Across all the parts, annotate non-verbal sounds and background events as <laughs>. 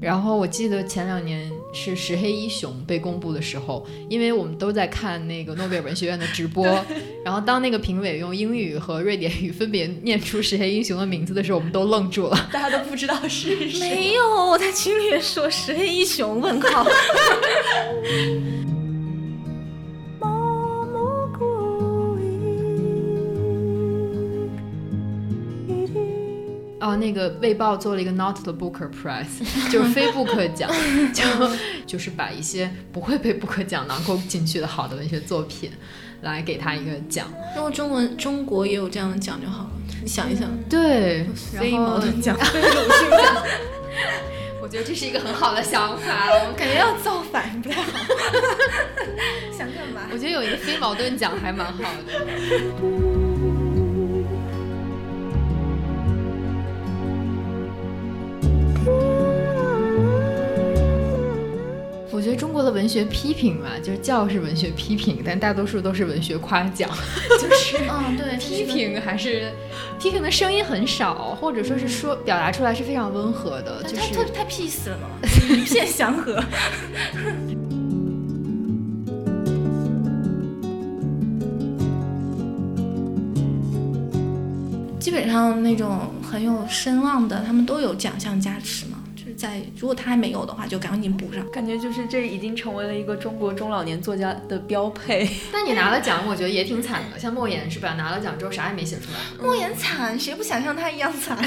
然后我记得前两年是石黑一雄被公布的时候，因为我们都在看那个诺贝尔文学院的直播，<laughs> 然后当那个评委用英语和瑞典语分别念出石黑一雄的名字的时候，我们都愣住了，<laughs> 大家都不知道是谁。没有，我在群里说石黑一雄，问号。<laughs> 那个《卫报》做了一个 Not the Booker Prize，<laughs> 就是非布克奖，<laughs> 就 <laughs> 就是把一些不会被布克奖囊括进去的好的文学作品，来给他一个奖。如果中文中国也有这样的奖就好了，你想一想。对，非矛盾奖，非鲁迅奖。我觉得这是一个很好的想法，我感觉要造反不太好。想干嘛？我觉得有一个非矛盾奖还蛮好的。我觉得中国的文学批评吧，就是教是文学批评，但大多数都是文学夸奖，<laughs> 就是嗯，对，批评还是批评的声音很少，或者说是说表达出来是非常温和的，就是太太 peace 了嘛，<laughs> 一片祥和。基本上那种很有声望的，他们都有奖项加持嘛。在，如果他还没有的话，就赶紧补上。感觉就是这已经成为了一个中国中老年作家的标配。<laughs> 但你拿了奖，我觉得也挺惨的。像莫言是吧？拿了奖之后啥也没写出来。莫言惨，谁不想像他一样惨？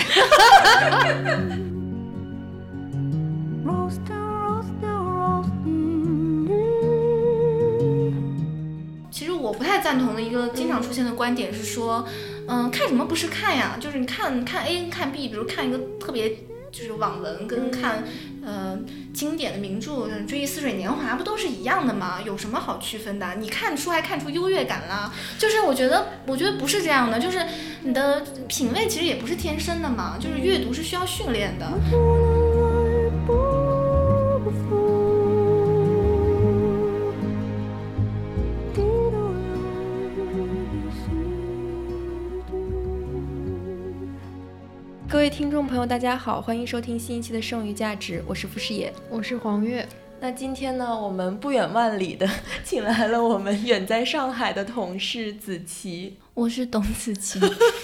其实我不太赞同的一个经常出现的观点是说，嗯，看什么不是看呀？就是你看看 A 看 B，比如看一个特别。就是网文跟看，呃，经典的名著《追忆似水年华》不都是一样的吗？有什么好区分的？你看书还看出优越感了？就是我觉得，我觉得不是这样的。就是你的品味其实也不是天生的嘛，就是阅读是需要训练的。各听众朋友，大家好，欢迎收听新一期的《剩余价值》，我是傅诗野，我是黄月。那今天呢，我们不远万里的请来了我们远在上海的同事子琪，我是董子琪。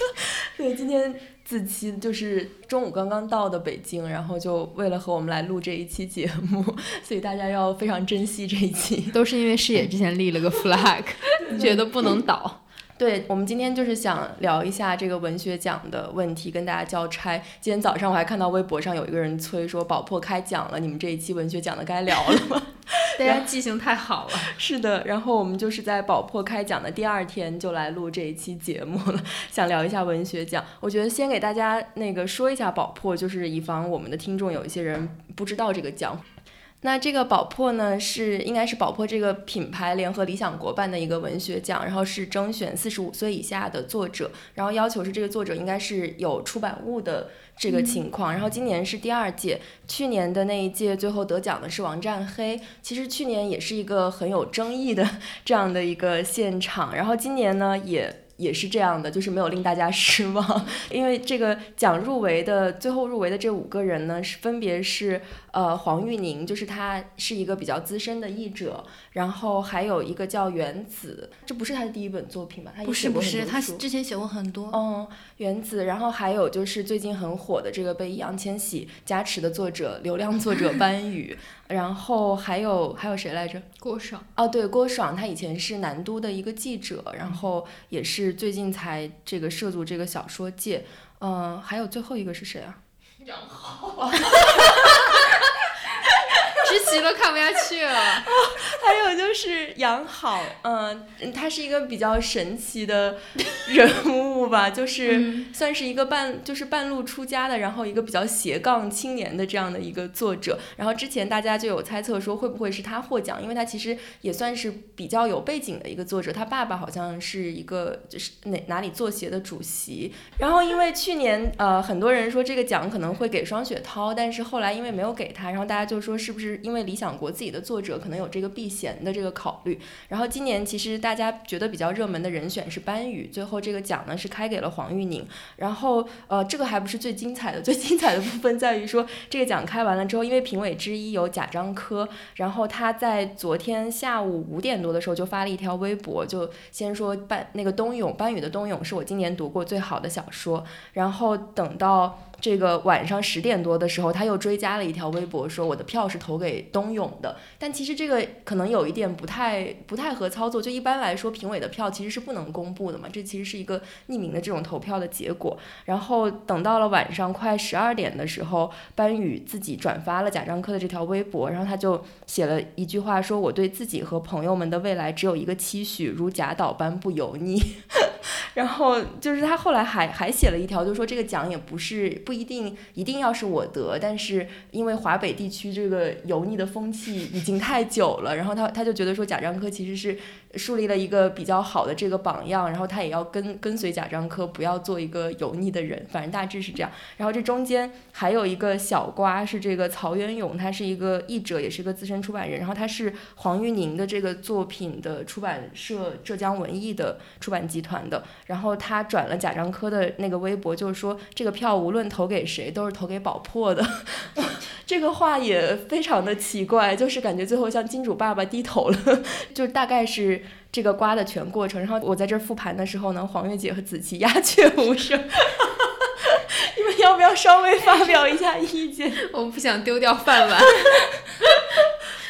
<laughs> 对，今天子琪就是中午刚刚到的北京，然后就为了和我们来录这一期节目，<laughs> 所以大家要非常珍惜这一期，都是因为视野之前立了个 flag，<laughs> 觉得不能倒。对我们今天就是想聊一下这个文学奖的问题，跟大家交差。今天早上我还看到微博上有一个人催说宝珀开奖了，你们这一期文学奖的该聊了吗？<laughs> 大家记性太好了。<laughs> 是的，然后我们就是在宝珀开奖的第二天就来录这一期节目了，想聊一下文学奖。我觉得先给大家那个说一下宝珀，就是以防我们的听众有一些人不知道这个奖。那这个宝珀呢，是应该是宝珀这个品牌联合理想国办的一个文学奖，然后是征选四十五岁以下的作者，然后要求是这个作者应该是有出版物的这个情况，然后今年是第二届，去年的那一届最后得奖的是王占黑，其实去年也是一个很有争议的这样的一个现场，然后今年呢也。也是这样的，就是没有令大家 <laughs> 失望，因为这个奖入围的最后入围的这五个人呢，是分别是呃黄玉宁，就是他是一个比较资深的译者，然后还有一个叫原子，这不是他的第一本作品吧？他不是不是，他之前写过很多。嗯，原子，然后还有就是最近很火的这个被易烊千玺加持的作者，流量作者班宇。<laughs> 然后还有还有谁来着？郭爽哦，对，郭爽，他以前是南都的一个记者，然后也是最近才这个涉足这个小说界。嗯，还有最后一个是谁啊？杨浩。<laughs> 知棋都看不下去了。<laughs> 还有就是杨好，嗯，他是一个比较神奇的人物吧，就是算是一个半就是半路出家的，然后一个比较斜杠青年的这样的一个作者。然后之前大家就有猜测说会不会是他获奖，因为他其实也算是比较有背景的一个作者，他爸爸好像是一个就是哪哪里作协的主席。然后因为去年呃很多人说这个奖可能会给双雪涛，但是后来因为没有给他，然后大家就说是不是？因为理想国自己的作者可能有这个避嫌的这个考虑。然后今年其实大家觉得比较热门的人选是班宇，最后这个奖呢是开给了黄玉宁。然后呃，这个还不是最精彩的，最精彩的部分在于说这个奖开完了之后，因为评委之一有贾樟柯，然后他在昨天下午五点多的时候就发了一条微博，就先说班那个冬泳班宇的冬泳是我今年读过最好的小说，然后等到。这个晚上十点多的时候，他又追加了一条微博，说我的票是投给冬泳的。但其实这个可能有一点不太不太合操作。就一般来说，评委的票其实是不能公布的嘛，这其实是一个匿名的这种投票的结果。然后等到了晚上快十二点的时候，班宇自己转发了贾樟柯的这条微博，然后他就写了一句话，说我对自己和朋友们的未来只有一个期许，如贾岛般不油腻。<laughs> 然后就是他后来还还写了一条，就说这个奖也不是不一定一定要是我得，但是因为华北地区这个油腻的风气已经太久了，然后他他就觉得说贾樟柯其实是。树立了一个比较好的这个榜样，然后他也要跟跟随贾樟柯，不要做一个油腻的人，反正大致是这样。然后这中间还有一个小瓜是这个曹元勇，他是一个译者，也是个资深出版人。然后他是黄玉宁的这个作品的出版社浙江文艺的出版集团的。然后他转了贾樟柯的那个微博，就是说这个票无论投给谁，都是投给宝珀的。<laughs> 这个话也非常的奇怪，就是感觉最后向金主爸爸低头了，<laughs> 就大概是这个瓜的全过程。然后我在这儿复盘的时候呢，黄月姐和子琪鸦雀无声，<laughs> 你们要不要稍微发表一下意见？我不想丢掉饭碗。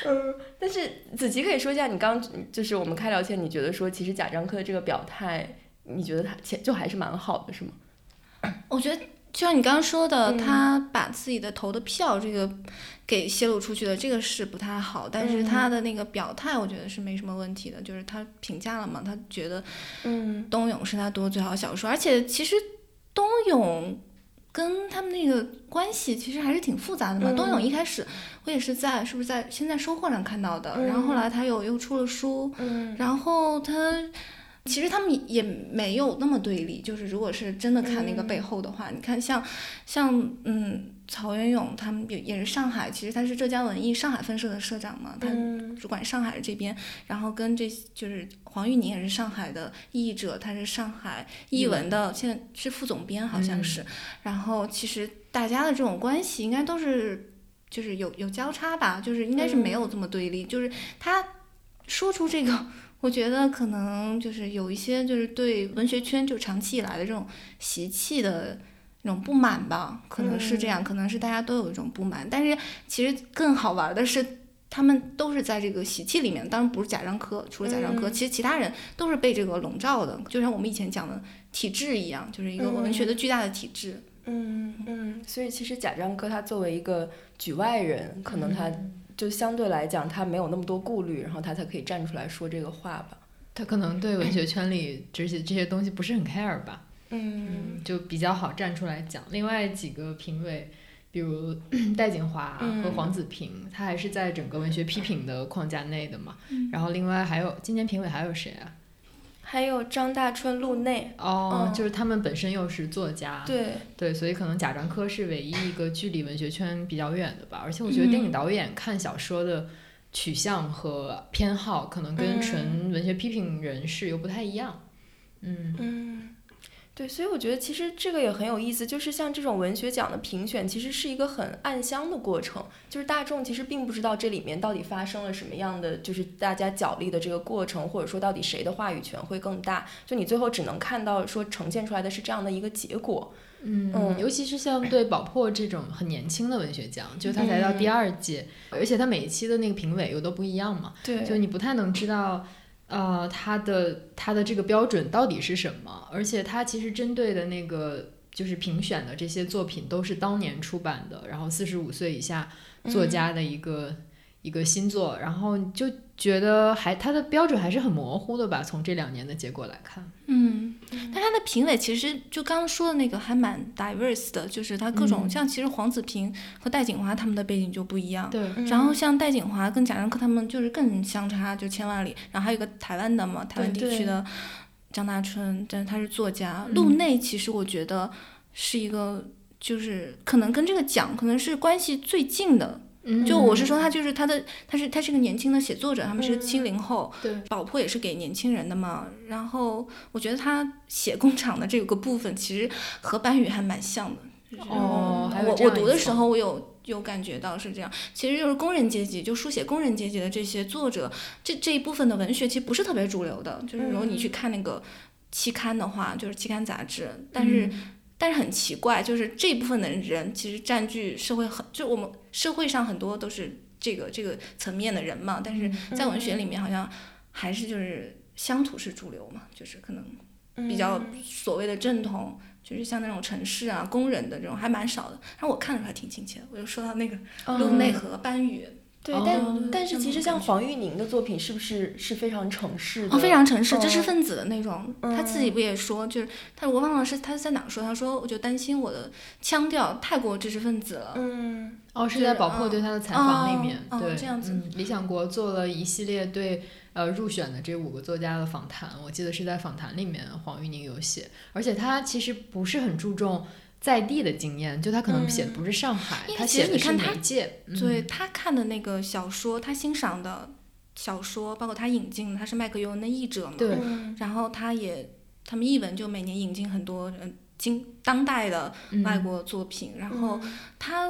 嗯，但是子琪可以说一下，你刚就是我们开聊前，你觉得说其实贾樟柯的这个表态，你觉得他前就还是蛮好的，是吗？我觉得。就像你刚刚说的，他把自己的投的票这个给泄露出去了，这个是不太好。但是他的那个表态，我觉得是没什么问题的。就是他评价了嘛，他觉得，嗯，冬泳是他读的最好小说。而且其实冬泳跟他们那个关系其实还是挺复杂的嘛。冬泳一开始我也是在是不是在现在收获上看到的，然后后来他又又出了书，然后他。其实他们也没有那么对立，就是如果是真的看那个背后的话，你看像像嗯曹元勇他们也也是上海，其实他是浙江文艺上海分社的社长嘛，他主管上海这边，然后跟这就是黄玉宁也是上海的译者，他是上海译文的，现在是副总编好像是，然后其实大家的这种关系应该都是就是有有交叉吧，就是应该是没有这么对立，就是他说出这个。我觉得可能就是有一些就是对文学圈就长期以来的这种习气的那种不满吧，可能是这样，可能是大家都有一种不满。但是其实更好玩的是，他们都是在这个习气里面，当然不是贾樟柯，除了贾樟柯，其实其他人都是被这个笼罩的，就像我们以前讲的体制一样，就是一个文学的巨大的体制。嗯嗯，所以其实贾樟柯他作为一个局外人，可能他。就相对来讲，他没有那么多顾虑，然后他才可以站出来说这个话吧。他可能对文学圈里这些这些东西不是很 care 吧。嗯，就比较好站出来讲。另外几个评委，比如 <clears throat> 戴锦华和黄子平，他还是在整个文学批评的框架内的嘛。然后另外还有今年评委还有谁啊？还有张大春、陆内哦，就是他们本身又是作家，对对，所以可能贾樟柯是唯一一个距离文学圈比较远的吧。而且我觉得电影导演看小说的取向和偏好，可能跟纯文学批评人士又不太一样。嗯嗯。对，所以我觉得其实这个也很有意思，就是像这种文学奖的评选，其实是一个很暗箱的过程，就是大众其实并不知道这里面到底发生了什么样的，就是大家角力的这个过程，或者说到底谁的话语权会更大，就你最后只能看到说呈现出来的是这样的一个结果。嗯，尤其是像对宝珀这种很年轻的文学奖，就他才到第二届，而且他每一期的那个评委又都不一样嘛，对，就你不太能知道。呃，它的它的这个标准到底是什么？而且它其实针对的那个就是评选的这些作品都是当年出版的，然后四十五岁以下作家的一个。一个新作，然后就觉得还它的标准还是很模糊的吧。从这两年的结果来看，嗯，但他的评委其实就刚刚说的那个还蛮 diverse 的，就是他各种像其实黄子平和戴锦华他们的背景就不一样，对。然后像戴锦华跟贾樟柯他们就是更相差就千万里。然后还有一个台湾的嘛，台湾地区的张大春，但是他是作家。陆内其实我觉得是一个，就是可能跟这个奖可能是关系最近的。嗯就我是说，他就是他的，他是他是个年轻的写作者，他们是嗯七零后，对，宝珀也是给年轻人的嘛。然后我觉得他写工厂的这个部分，其实和班宇还蛮像的。哦我我读的时候，我有有感觉到是这样。其实就是工人阶级，就书写工人阶级的这些作者，这这一部分的文学其实不是特别主流的。就是如果你去看那个期刊的话，就是期刊杂志，但是。嗯但是很奇怪，就是这部分的人其实占据社会很，就我们社会上很多都是这个这个层面的人嘛，但是在文学里面好像还是就是乡土是主流嘛，就是可能比较所谓的正统，就是像那种城市啊工人的这种还蛮少的。然后我看的时候还挺亲切的，我就说到那个陆内和班宇，对，哦但但是其实像黄玉宁的作品是不是是非常城市的？哦，非常城市，嗯知识分子的那种。他自己嗯不也说，就是他我忘了是他在哪说，他说我就担心我的腔调太过知识分子了。嗯哦，是是在宝珀嗯对他的采访里哦面，对，哦这样子嗯，理想国做了一系列对呃入选的这五个作家的访谈，我记得是在访谈里面黄玉宁有写，而且他其实不是很注重在地的经验，就他可能写的不是上海，他写的你看他媒介，对嗯他看的那个小说，他欣赏的小说，包括他引进的，他是麦克尤恩的译者嘛。对。嗯。然后他也，他们译文就每年引进很多嗯今当代的嗯。外国作品，然后嗯。他，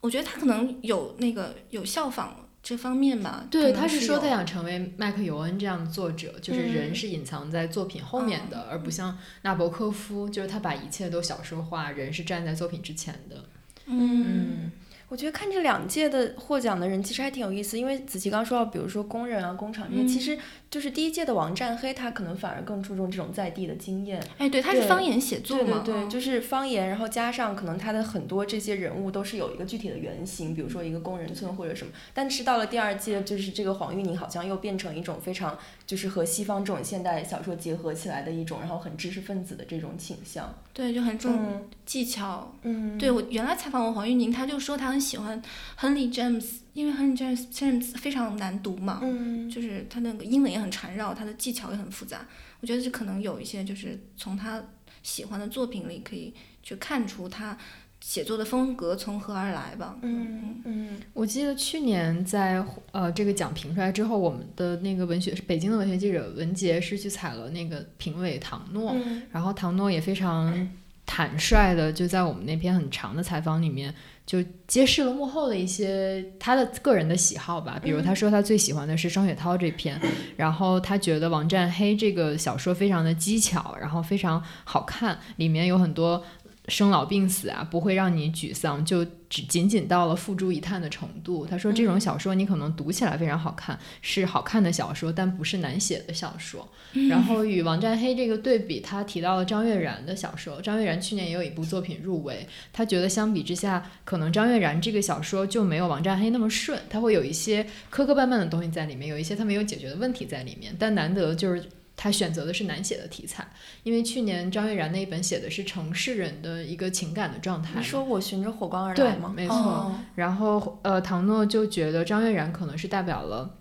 我觉得他可能有那个有效仿这方面吧。对，他是说他想成为麦克尤恩这样的作者，就是人嗯是隐藏在作品后面的，而不像纳博科夫，就是他把一切都小说化，人是站在作品之前的。嗯我觉得看这两届的获奖的人其实还挺有意思，因为子琪刚说到，比如说工人啊、工厂这些，嗯其实就是第一届的王占黑，他可能反而更注重这种在地的经验。哎，对，他是方言写作嘛，对对对，嗯就是方言，然后加上可能他的很多这些人物都是有一个具体的原型，比如说一个工人村或者什么。但是到了第二届，就是这个黄玉宁好像又变成一种非常就是和西方这种现代小说结合起来的一种，然后很知识分子的这种倾向。对，就很重嗯技巧。嗯，对我原来采访过黄玉宁，他就说他很喜欢亨利 James，因为亨利 James James 非常难读嘛，嗯就是他那个英文也很缠绕，他的技巧也很复杂。我觉得这可能有一些就是从他喜欢的作品里可以去看出他写作的风格从何而来吧。嗯嗯我记得去年在呃这个奖评出来之后，我们的那个文学北京的文学记者文杰是去采了那个评委唐诺，嗯然后唐诺也非常坦率的就在我们那篇很长的采访里面。就揭示了幕后的一些他的个人的喜好吧，比如他说他最喜欢的是双雪涛这篇，然后他觉得王占黑这个小说非常的技巧，然后非常好看，里面有很多生老病死啊，不会让你沮丧，就只仅仅到了付诸一探的程度。他说这种小说你可能读起来非常好看，是好看的小说，但不是难写的小说。然后与王占黑这个对比，他提到了张悦然的小说。张悦然去年也有一部作品入围，他觉得相比之下，可能张悦然这个小说就没有王占黑那么顺，他会有一些磕磕绊绊的东西在里面，有一些他没有解决的问题在里面。但难得就是他选择的是难写的题材，因为去年张悦然那一本写的是城市人的一个情感的状态。你说我循着火光而来吗？没错哦然后呃，唐诺就觉得张悦然可能是代表了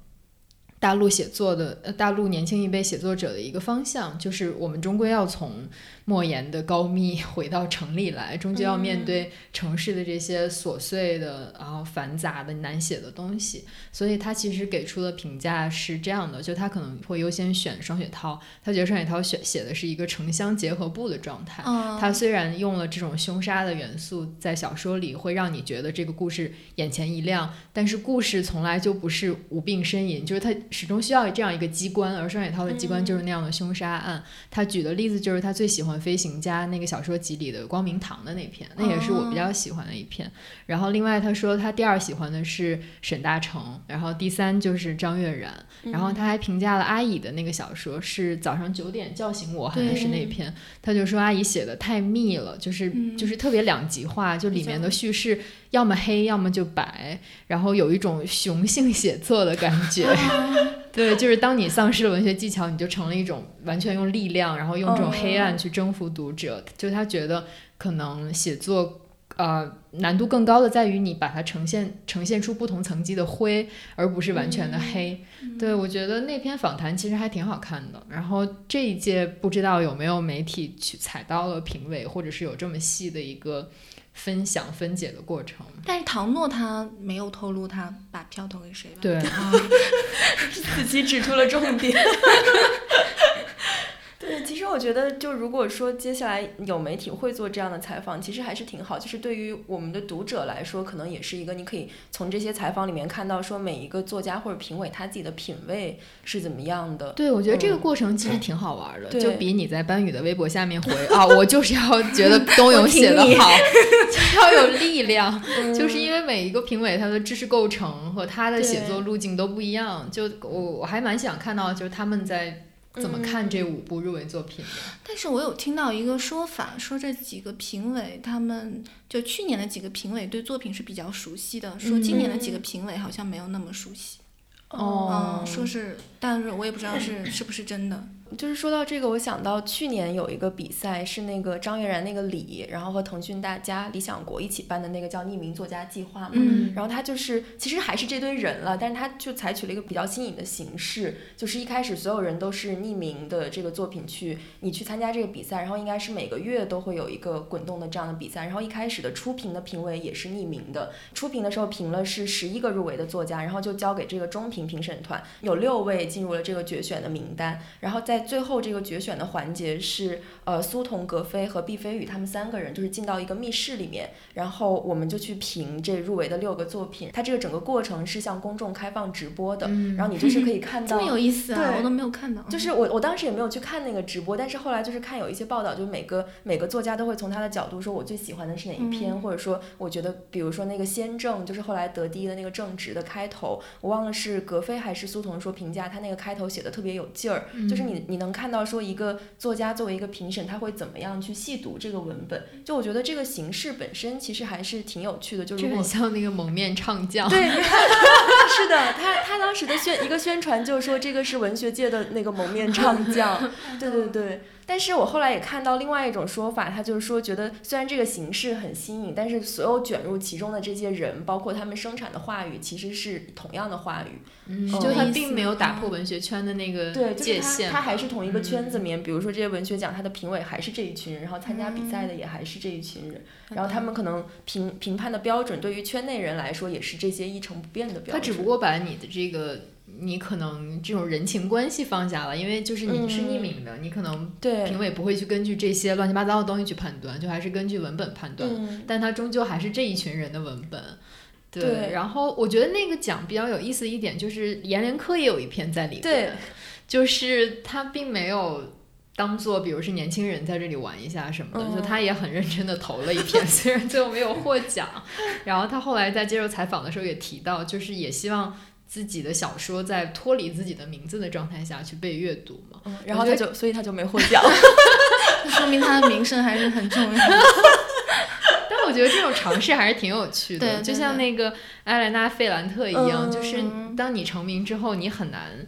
大陆写作的呃大陆年轻一辈写作者的一个方向，就是我们终归要从莫言的高密 <laughs> 回到城里来，终究要面对城市的这些琐碎的、然后繁杂的、难写的东西。所以他其实给出的评价是这样的，就他可能会优先选双雪涛，他觉得双雪涛写写的是一个城乡结合部的状态。嗯，它虽然用了这种凶杀的元素，在小说里会让你觉得这个故事眼前一亮，但是故事从来就不是无病呻吟，就是他始终需要这样一个机关，而双雪涛的机关就是那样的凶杀案。他举的例子就是他最喜欢《飞行家》那个小说集里的光明堂的那篇，那也是我比较喜欢的一篇。然后另外他说他第二喜欢的是沈大成，然后第三就是张悦然，然后他还评价了阿乙的那个小说是早上九点叫醒我，好像是那篇，他就说阿姨写的太密了，就是、嗯。就是特别两极化，就里面的叙事要么黑，要么就白，然后有一种雄性写作的感觉。<laughs> <laughs> 对，就是当你丧失了文学技巧，你就成了一种完全用力量，然后用这种黑暗去征服读者。就他觉得可能写作。呃，难度更高的在于你把它呈现呈现出不同层级的灰，而不是完全的黑。对我觉得那篇访谈其实还挺好看的。然后这一届不知道有没有媒体去采到了评委，或者是有这么细的一个分享分解的过程。但是唐诺他没有透露他把票投给谁吧？对，啊 <laughs> 子琪指出了重点。<laughs> 对，其实我觉得，就如果说接下来有媒体会做这样的采访，其实还是挺好。就是对于我们的读者来说，可能也是一个你可以从这些采访里面看到，说每一个作家或者评委他自己的品味是怎么样的。对，我觉得这个过程其实挺好玩的，对就比你在班宇的微博下面回啊，我就是要 <laughs> 觉得冬泳写的好，<laughs> 就要有力量。就是因为每一个评委他的知识构成和他的写作路径都不一样，就我我还蛮想看到，就是他们在怎么看这五部入围作品的。但是我有听到一个说法，说这几个评委他们就去年的几个评委对作品是比较熟悉的，说今年的几个评委好像没有那么熟悉。哦嗯，说是，但是我也不知道是是不是真的。就是说到这个，我想到去年有一个比赛是那个张悦然那个李，然后和腾讯大家、理想国一起办的那个叫匿名作家计划嘛。嗯然后他就是其实还是这堆人了，但是他就采取了一个比较新颖的形式，就是一开始所有人都是匿名的这个作品去你去参加这个比赛，然后应该是每个月都会有一个滚动的这样的比赛，然后一开始的初评的评委也是匿名的，初评的时候评了是十一个入围的作家，然后就交给这个中评评审团，有六位进入了这个决选的名单，然后在最后这个决选的环节是，呃，苏童、格飞和毕飞宇他们三个人就是进到一个密室里面，然后我们就去评这入围的六个作品。它这个整个过程是向公众开放直播的，嗯然后你就是可以看到 <laughs> 这么。有意思啊！对我都没有看到。就是我，我当时也没有去看那个直播，但是后来就是看有一些报道，就每个每个作家都会从他的角度说，我最喜欢的是哪一篇，或者说我觉得，比如说那个先正，就是后来得第一的那个正直的开头，我忘了是格飞还是苏童说评价他那个开头写的特别有劲儿，就是你你能看到说一个作家作为一个评审，他会怎么样去细读这个文本，就我觉得这个形式本身其实还是挺有趣的，就如果这很像那个蒙面唱将。对，<laughs> 是的，他他当时的宣一个宣传就是说这个是文学界的那个蒙面唱将，对对对。但是我后来也看到另外一种说法，他就是说觉得虽然这个形式很新颖，但是所有卷入其中的这些人，包括他们生产的话语，其实是同样的话语。嗯，哦就他并没有打啊破文学圈的那个界限，他还是同一个圈子里面，比如说这些文学奖，他的评委还是这一群人，然后参加比赛的也还是这一群人，然后他们可能评评判的标准，对于圈内人来说也是这些一成不变的标准。他只不过把你的这个，你可能这种人情关系放下了，因为就是你是匿名的，你可能评委不会去根据这些乱七八糟的东西去判断，就还是根据文本判断。嗯但它终究还是这一群人的文本。对，对然后我觉得那个奖比较有意思一点，就是阎连科也有一篇在里面，对，就是他并没有当做比如是年轻人在这里玩一下什么的，嗯就他也很认真的投了一篇，<laughs> 虽然最后没有获奖。然后他后来在接受采访的时候也提到，就是也希望自己的小说在脱离自己的名字的状态下去被阅读嘛。嗯然后他就，所以他就没获奖。<laughs> 说明他的名声还是很重要的。<laughs> 但我觉得这种尝试还是挺有趣的，对对就像那个埃莱娜·费兰特一样，嗯就是当你成名之后，你很难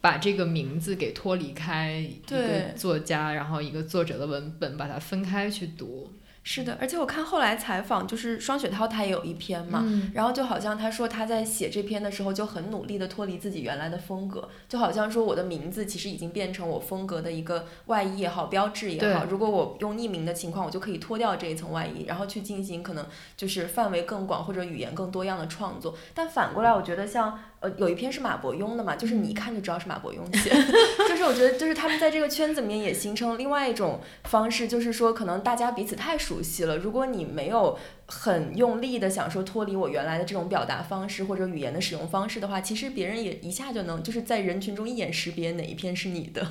把这个名字给脱离开一个作家，然后一个作者的文本，把它分开去读。是的，而且我看后来采访，就是双雪涛他也有一篇嘛，嗯然后就好像他说他在写这篇的时候就很努力的脱离自己原来的风格，就好像说我的名字其实已经变成我风格的一个外衣也好，标志也好。如果我用匿名的情况，我就可以脱掉这一层外衣，然后去进行可能就是范围更广或者语言更多样的创作。但反过来，我觉得像呃有一篇是马伯庸的嘛，就是你一看就知道是马伯庸写，<laughs> 就是我觉得就是他们在这个圈子里面也形成了另外一种方式，就是说可能大家彼此太熟悉了，如果你没有很用力的想说脱离我原来的这种表达方式或者语言的使用方式的话，其实别人也一下就能就是在人群中一眼识别哪一篇是你的。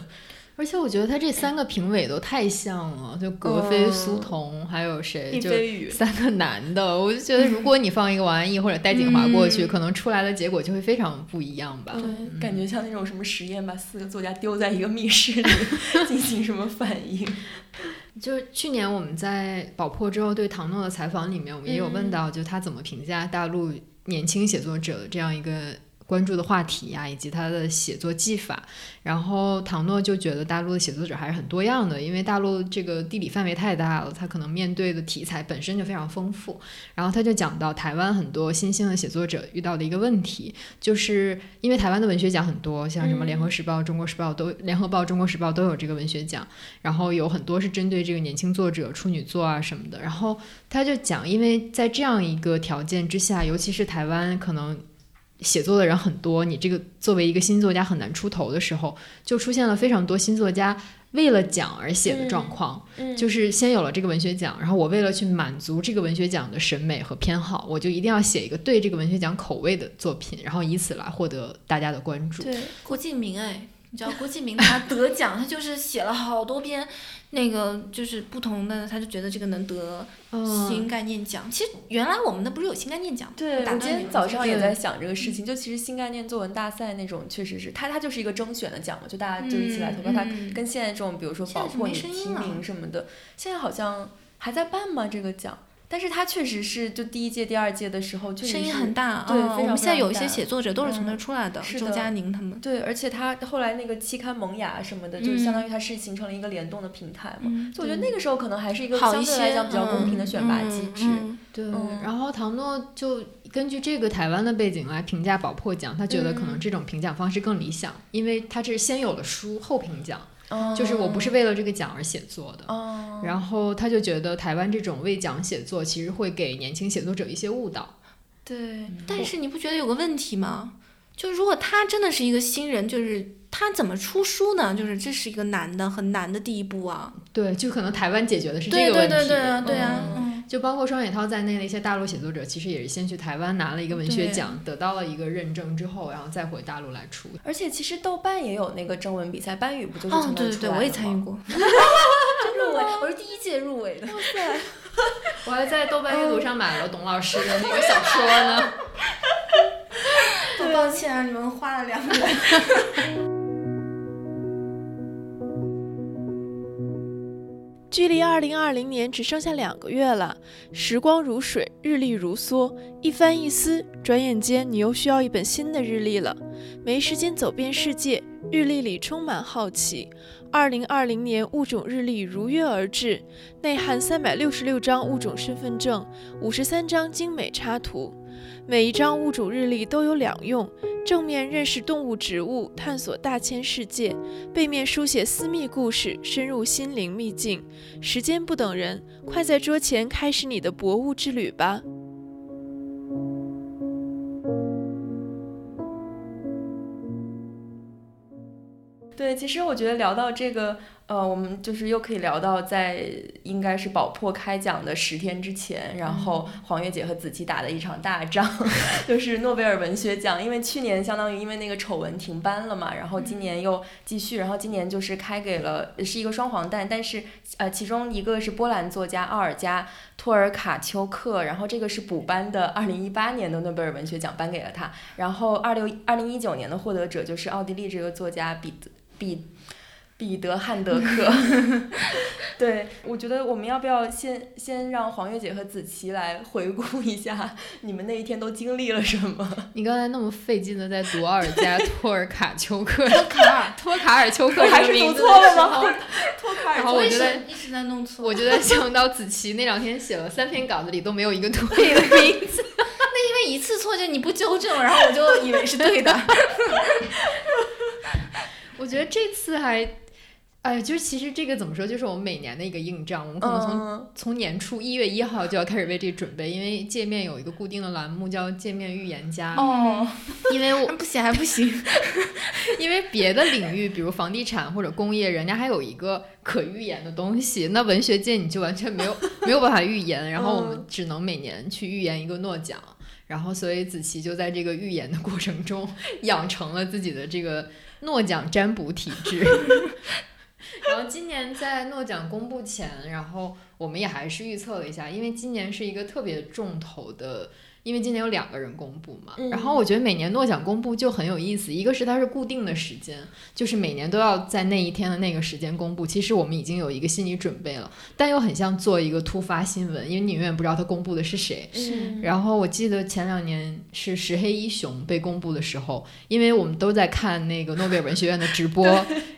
而且我觉得他这三个评委都太像了，就格飞、嗯苏童，还有谁，就三个男的，我就觉得如果你放一个王安忆或者戴锦华过去，嗯可能出来的结果就会非常不一样吧。嗯，感觉像那种什么实验，把四个作家丢在一个密室里 <laughs> 进行什么反应。<laughs> 就是去年我们在宝珀之后对唐诺的采访里面，我们也有问到，就他怎么评价大陆年轻写作者的这样一个。关注的话题呀，以及他的写作技法。然后唐诺就觉得大陆的写作者还是很多样的，因为大陆这个地理范围太大了，他可能面对的题材本身就非常丰富。然后他就讲到台湾很多新兴的写作者遇到的一个问题，就是因为台湾的文学奖很多，像什么联合时报、中国时报都联合报、中国时报都有这个文学奖，然后有很多是针对这个年轻作者、处女作啊什么的。然后他就讲，因为在这样一个条件之下，尤其是台湾可能。写作的人很多，你这个作为一个新作家很难出头的时候，就出现了非常多新作家为了奖而写的状况。嗯，就是先有了这个文学奖，然后我为了去满足这个文学奖的审美和偏好，我就一定要写一个对这个文学奖口味的作品，然后以此来获得大家的关注。对，郭敬明哎。你知道郭敬明他得奖，他就是写了好多篇，那个就是不同的，他就觉得这个能得新概念奖。其实原来我们那不是有新概念奖吗？对，我今天早上也在想这个事情。嗯就其实新概念作文大赛那种，确实是他他就是一个征选的奖嘛，就大家就一起来投票。他嗯跟现在这种，比如说包括你提没声音了名什么的，现在好像还在办吗？这个奖？但是他确实是就第一届、第二届的时候，声音很大。对，嗯我们现在有一些写作者都是从那出来的，周是的佳宁他们。对，而且他后来那个期刊萌芽什么的，就相当于它是形成了一个联动的平台嘛。嗯，所以我觉得那个时候可能还是一个好一些相对来讲比较公平的选拔机制。嗯嗯对，嗯然后唐诺就根据这个台湾的背景来评价宝珀奖，他觉得可能嗯这种评奖方式更理想，因为他这是先有了书后评奖，嗯就是我不是为了这个奖而写作的。哦，然后他就觉得台湾这种为奖写作，其实会给年轻写作者一些误导。对，但是你不觉得有个问题吗？就如果他真的是一个新人，就是他怎么出书呢？就是这是一个难的、很难的第一步啊。对，就可能台湾解决的是这对个问题。对对对啊，对啊，嗯嗯，就包括双雪涛在内的一些大陆写作者，其实也是先去台湾拿了一个文学奖，得到了一个认证之后，然后再回大陆来出。而且其实豆瓣也有那个征文比赛，班宇不就是哦从，那对对对，我也出来的吗参与过。<laughs> <laughs> 入围，我是第一届入围的。哇塞！<laughs> 我还在豆瓣阅读上买了董老师的那个小说呢。好抱歉啊，你们花了两年。距离二零二零年只剩下两个月了，时光如水，日历如梭，一翻一撕，转眼间你又需要一本新的日历了。没时间走遍世界，日历里充满好奇。二零二零年物种日历如约而至，内含三百六十六张物种身份证，五十三张精美插图。每一张物主日历都有两用：正面认识动物、植物，探索大千世界；背面书写私密故事，深入心灵秘境。时间不等人，快在桌前开始你的博物之旅吧！对，其实我觉得聊到这个，呃，我们就是又可以聊到在应该是宝珀开奖的十天之前，然后黄月姐和子琪打的一场大仗，<laughs> 就是诺贝尔文学奖。因为去年相当于因为那个丑闻停班了嘛，然后今年又继续，然后今年就是开给了是一个双黄蛋，但是呃，其中一个是波兰作家奥尔加托尔卡丘克，然后这个是补颁的二零一八年的诺贝尔文学奖颁给了他，然后二六二零一九年的获得者就是奥地利这个作家彼得。彼彼得汉德克，<laughs> 对我觉得我们要不要先先让黄月姐和子琪来回顾一下你们那一天都经历了什么？你刚才那么费劲的在读奥尔 <laughs> 加托尔卡丘克，托卡尔，<laughs> 托卡尔丘克我还是读错了吗？托卡尔然后我觉得一直在弄错。我觉得想到子琪那两天写了三篇稿子里都没有一个对的名字。那因为一次错就你不纠正，然后我就以为是对的。我觉得这次还，哎，就是其实这个怎么说，就是我们每年的一个硬仗，我们可能从、嗯从年初一月一号就要开始为这准备，因为界面有一个固定的栏目叫界面预言家，哦，因为我不写还不行。<laughs> 因为别的领域，比如房地产或者工业，人家还有一个可预言的东西，那文学界你就完全没有没有办法预言，然后我们只能每年去预言一个诺奖。然后，所以子琪就在这个预言的过程中，<laughs> 养成了自己的这个诺奖占卜体质。<laughs> 然后今年在诺奖公布前，然后我们也还是预测了一下，因为今年是一个特别重头的因为今年有两个人公布嘛。嗯然后我觉得每年诺奖公布就很有意思，一个是它是固定的时间，就是每年都要在那一天的那个时间公布。其实我们已经有一个心理准备了，但又很像做一个突发新闻，因为你永远不知道它公布的是谁。是然后我记得前两年是石黑一雄被公布的时候，因为我们都在看那个诺贝尔文学院的直播，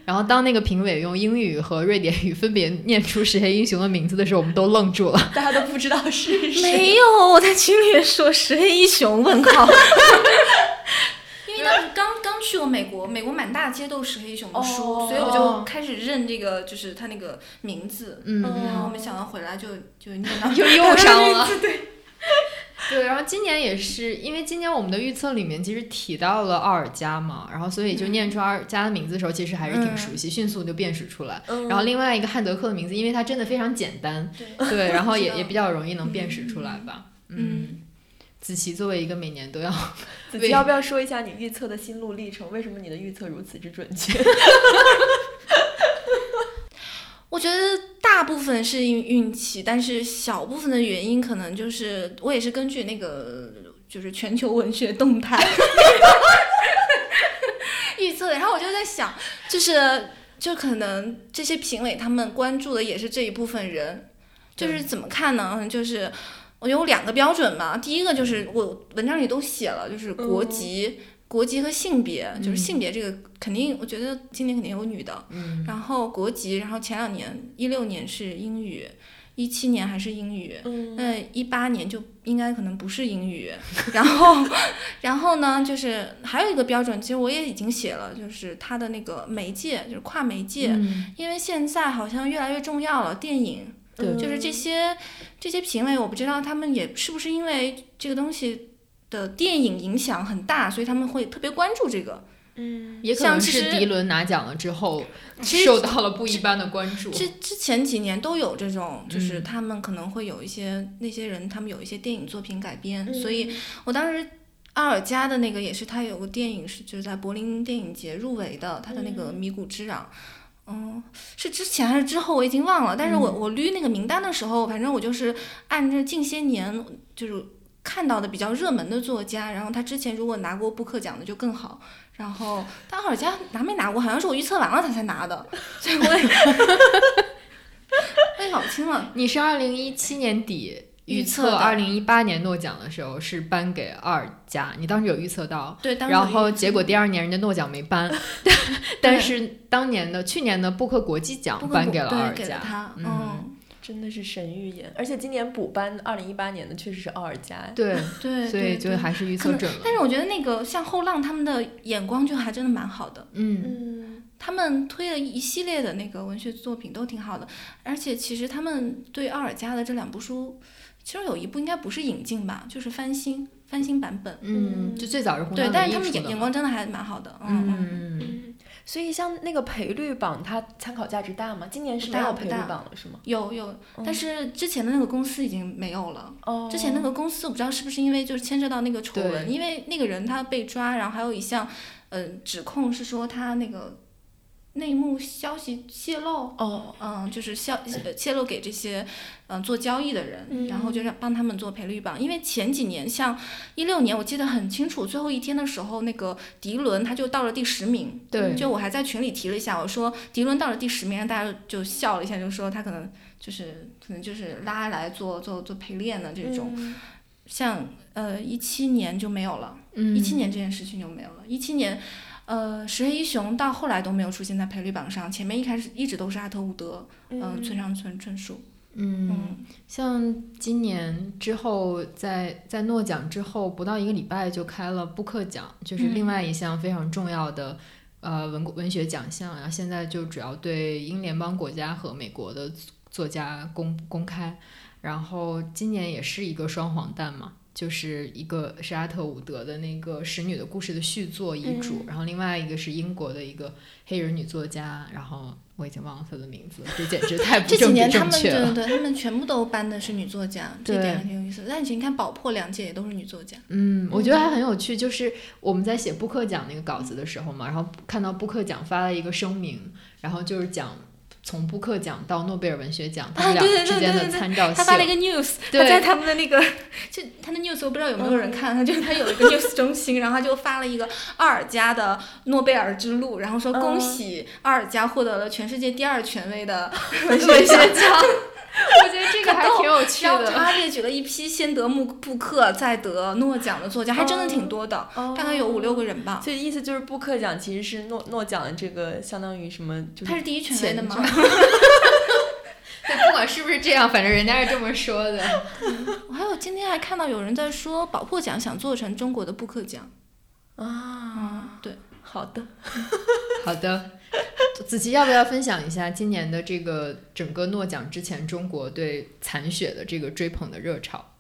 然后当那个评委用英语和瑞典语分别念出石黑一雄的名字的时候，我们都愣住了。大家都不知道是 <laughs> 谁。没有，我在群里说石黑一雄问号。因为当时刚刚去过美国，美国满大街都是石黑一雄的书，哦所以我就开始认这个，就是他那个名字。嗯，然后没想到回来就就念到 <laughs> 又又上了。<laughs> 对，对，然后今年也是，因为今年我们的预测里面其实提到了奥尔加嘛，然后所以就念出奥尔加的名字的时候，其实还是挺熟悉，迅速就辨识出来。嗯然后另外一个汉德克的名字，因为它真的非常简单，对对，然后也也比较容易能辨识出来吧。嗯，子琪作为一个每年都要 <laughs> 子琪要不要说一下你预测的心路历程？为什么你的预测如此之准确？<laughs> 我觉得大部分是因运气，但是小部分的原因可能就是我也是根据那个就是全球文学动态 <laughs> 预测的。然后我就在想，就是就可能这些评委他们关注的也是这一部分人，就是怎么看呢？嗯就是我有两个标准嘛，第一个就是我文章里都写了，就是国籍。国籍和性别，就是性别这个肯定，我觉得今年肯定有女的，嗯。然后国籍，然后前两年一六年是英语，一七年还是英语，嗯。那一八年就应该可能不是英语。然后，<laughs> 然后呢，就是还有一个标准，其实我也已经写了，就是它的那个媒介，就是跨媒介，嗯。因为现在好像越来越重要了，电影对就是这些这些评委，我不知道他们也是不是因为这个东西的电影影响很大，所以他们会特别关注这个。嗯也可能是迪伦拿奖了之后受到了不一般的关注。之之前几年都有这种，就是嗯他们可能会有一些那些人，他们有一些电影作品改编，所以嗯我当时阿尔加的那个也是他有个电影是就是在柏林电影节入围的，他的那个《迷谷之壤》。嗯，是之前还是之后我已经忘了，但是我我捋那个名单的时候，反正我就是按着近些年就是看到的比较热门的作家，然后他之前如果拿过布克奖的就更好，然后但阿尔加拿没拿过，好像是我预测完了他才拿的，所以我也 <laughs> 我也搞不清了。<laughs> 你是二零一七年底预预测二零一八年诺奖的时候是颁给奥尔加，你当时有预测到，对，当时然后结果第二年人家诺奖没颁，<laughs> 但是当年的去年的布克国际奖颁给了国对奥尔加。嗯。嗯，真的是神预言，而且今年补颁二零一八年的确实是奥尔加。对，<laughs> 对，所以就还是预测准了。但是我觉得那个像后浪他们的眼光就还真的蛮好的，嗯，嗯。他们推了一系列的那个文学作品都挺好的，而且其实他们对奥尔加的这两部书，其实有一部应该不是引进吧，就是翻新翻新版本。嗯，就最早是红对，但是他们眼眼光真的还蛮好的，嗯嗯。嗯，嗯，所以像那个赔率榜，它参考价值大吗？今年是不没有赔率榜了，是吗？有有，但是之前的那个公司已经没有了。哦之前那个公司我不知道是不是因为就是牵涉到那个丑闻，因为那个人他被抓，然后还有一项，呃，指控是说他那个内幕消息泄露，哦，嗯，就是消呃泄露给这些嗯、呃做交易的人，然后就让帮他们做赔率榜。因为前几年像一六年我记得很清楚，最后一天的时候，那个迪伦他就到了第十名，对，就我还在群里提了一下，我说迪伦到了第十名，让大家就笑了一下，就说他可能就是可能就是拉来做做做陪练的这种。嗯。像呃一七年就没有了，嗯。一七年这件事情就没有了。一七年，呃石黑一雄到后来都没有出现在赔率榜上，前面一开始一直都是阿特伍德，嗯、村上春春树，嗯，嗯像今年之后，在在诺奖之后不到一个礼拜就开了布克奖，就是另外一项非常重要的、呃文文学奖项，然后现在就主要对英联邦国家和美国的作家公公开，然后今年也是一个双黄蛋嘛。就是一个是阿特伍德的那个《使女的故事》的续作遗嘱，嗯然后另外一个是英国的一个黑人女作家，然后我已经忘了她的名字了，这简直太不这几年他们对。对对，他们全部都颁的是女作家，这对点还挺有意思的。但是你看宝珀两届也都是女作家，嗯，我觉得还很有趣，就是我们在写布克奖那个稿子的时候嘛，然后看到布克奖发了一个声明，然后就是讲从布克奖到诺贝尔文学奖，他啊们俩之间的对对对参照他发了一。个 news，<laughs> 他在他们的那个，<laughs> 就他的 news 我不知道有没有人看，他就他有一个 news 中心，然后他就发了一个阿尔加的诺贝尔之路，然后说恭喜阿尔加获得了全世界第二权威的 <laughs> 文学奖。<laughs> 我觉得这个还挺有趣然后的。他列举了一批先得穆布克再得诺奖的作家，还真的挺多的，哦大概有五六个人吧。所以意思就是布克奖其实是诺诺奖的这个相当于什么？就是他是第一权威的吗？<laughs> 对，不管是不是这样，反正人家是这么说的。我还有今天还看到有人在说宝珀奖想做成中国的布克奖。啊，嗯，对。好的，好的，<laughs> 子琪要不要分享一下今年的这个整个诺奖之前中国对残雪的这个追捧的热潮，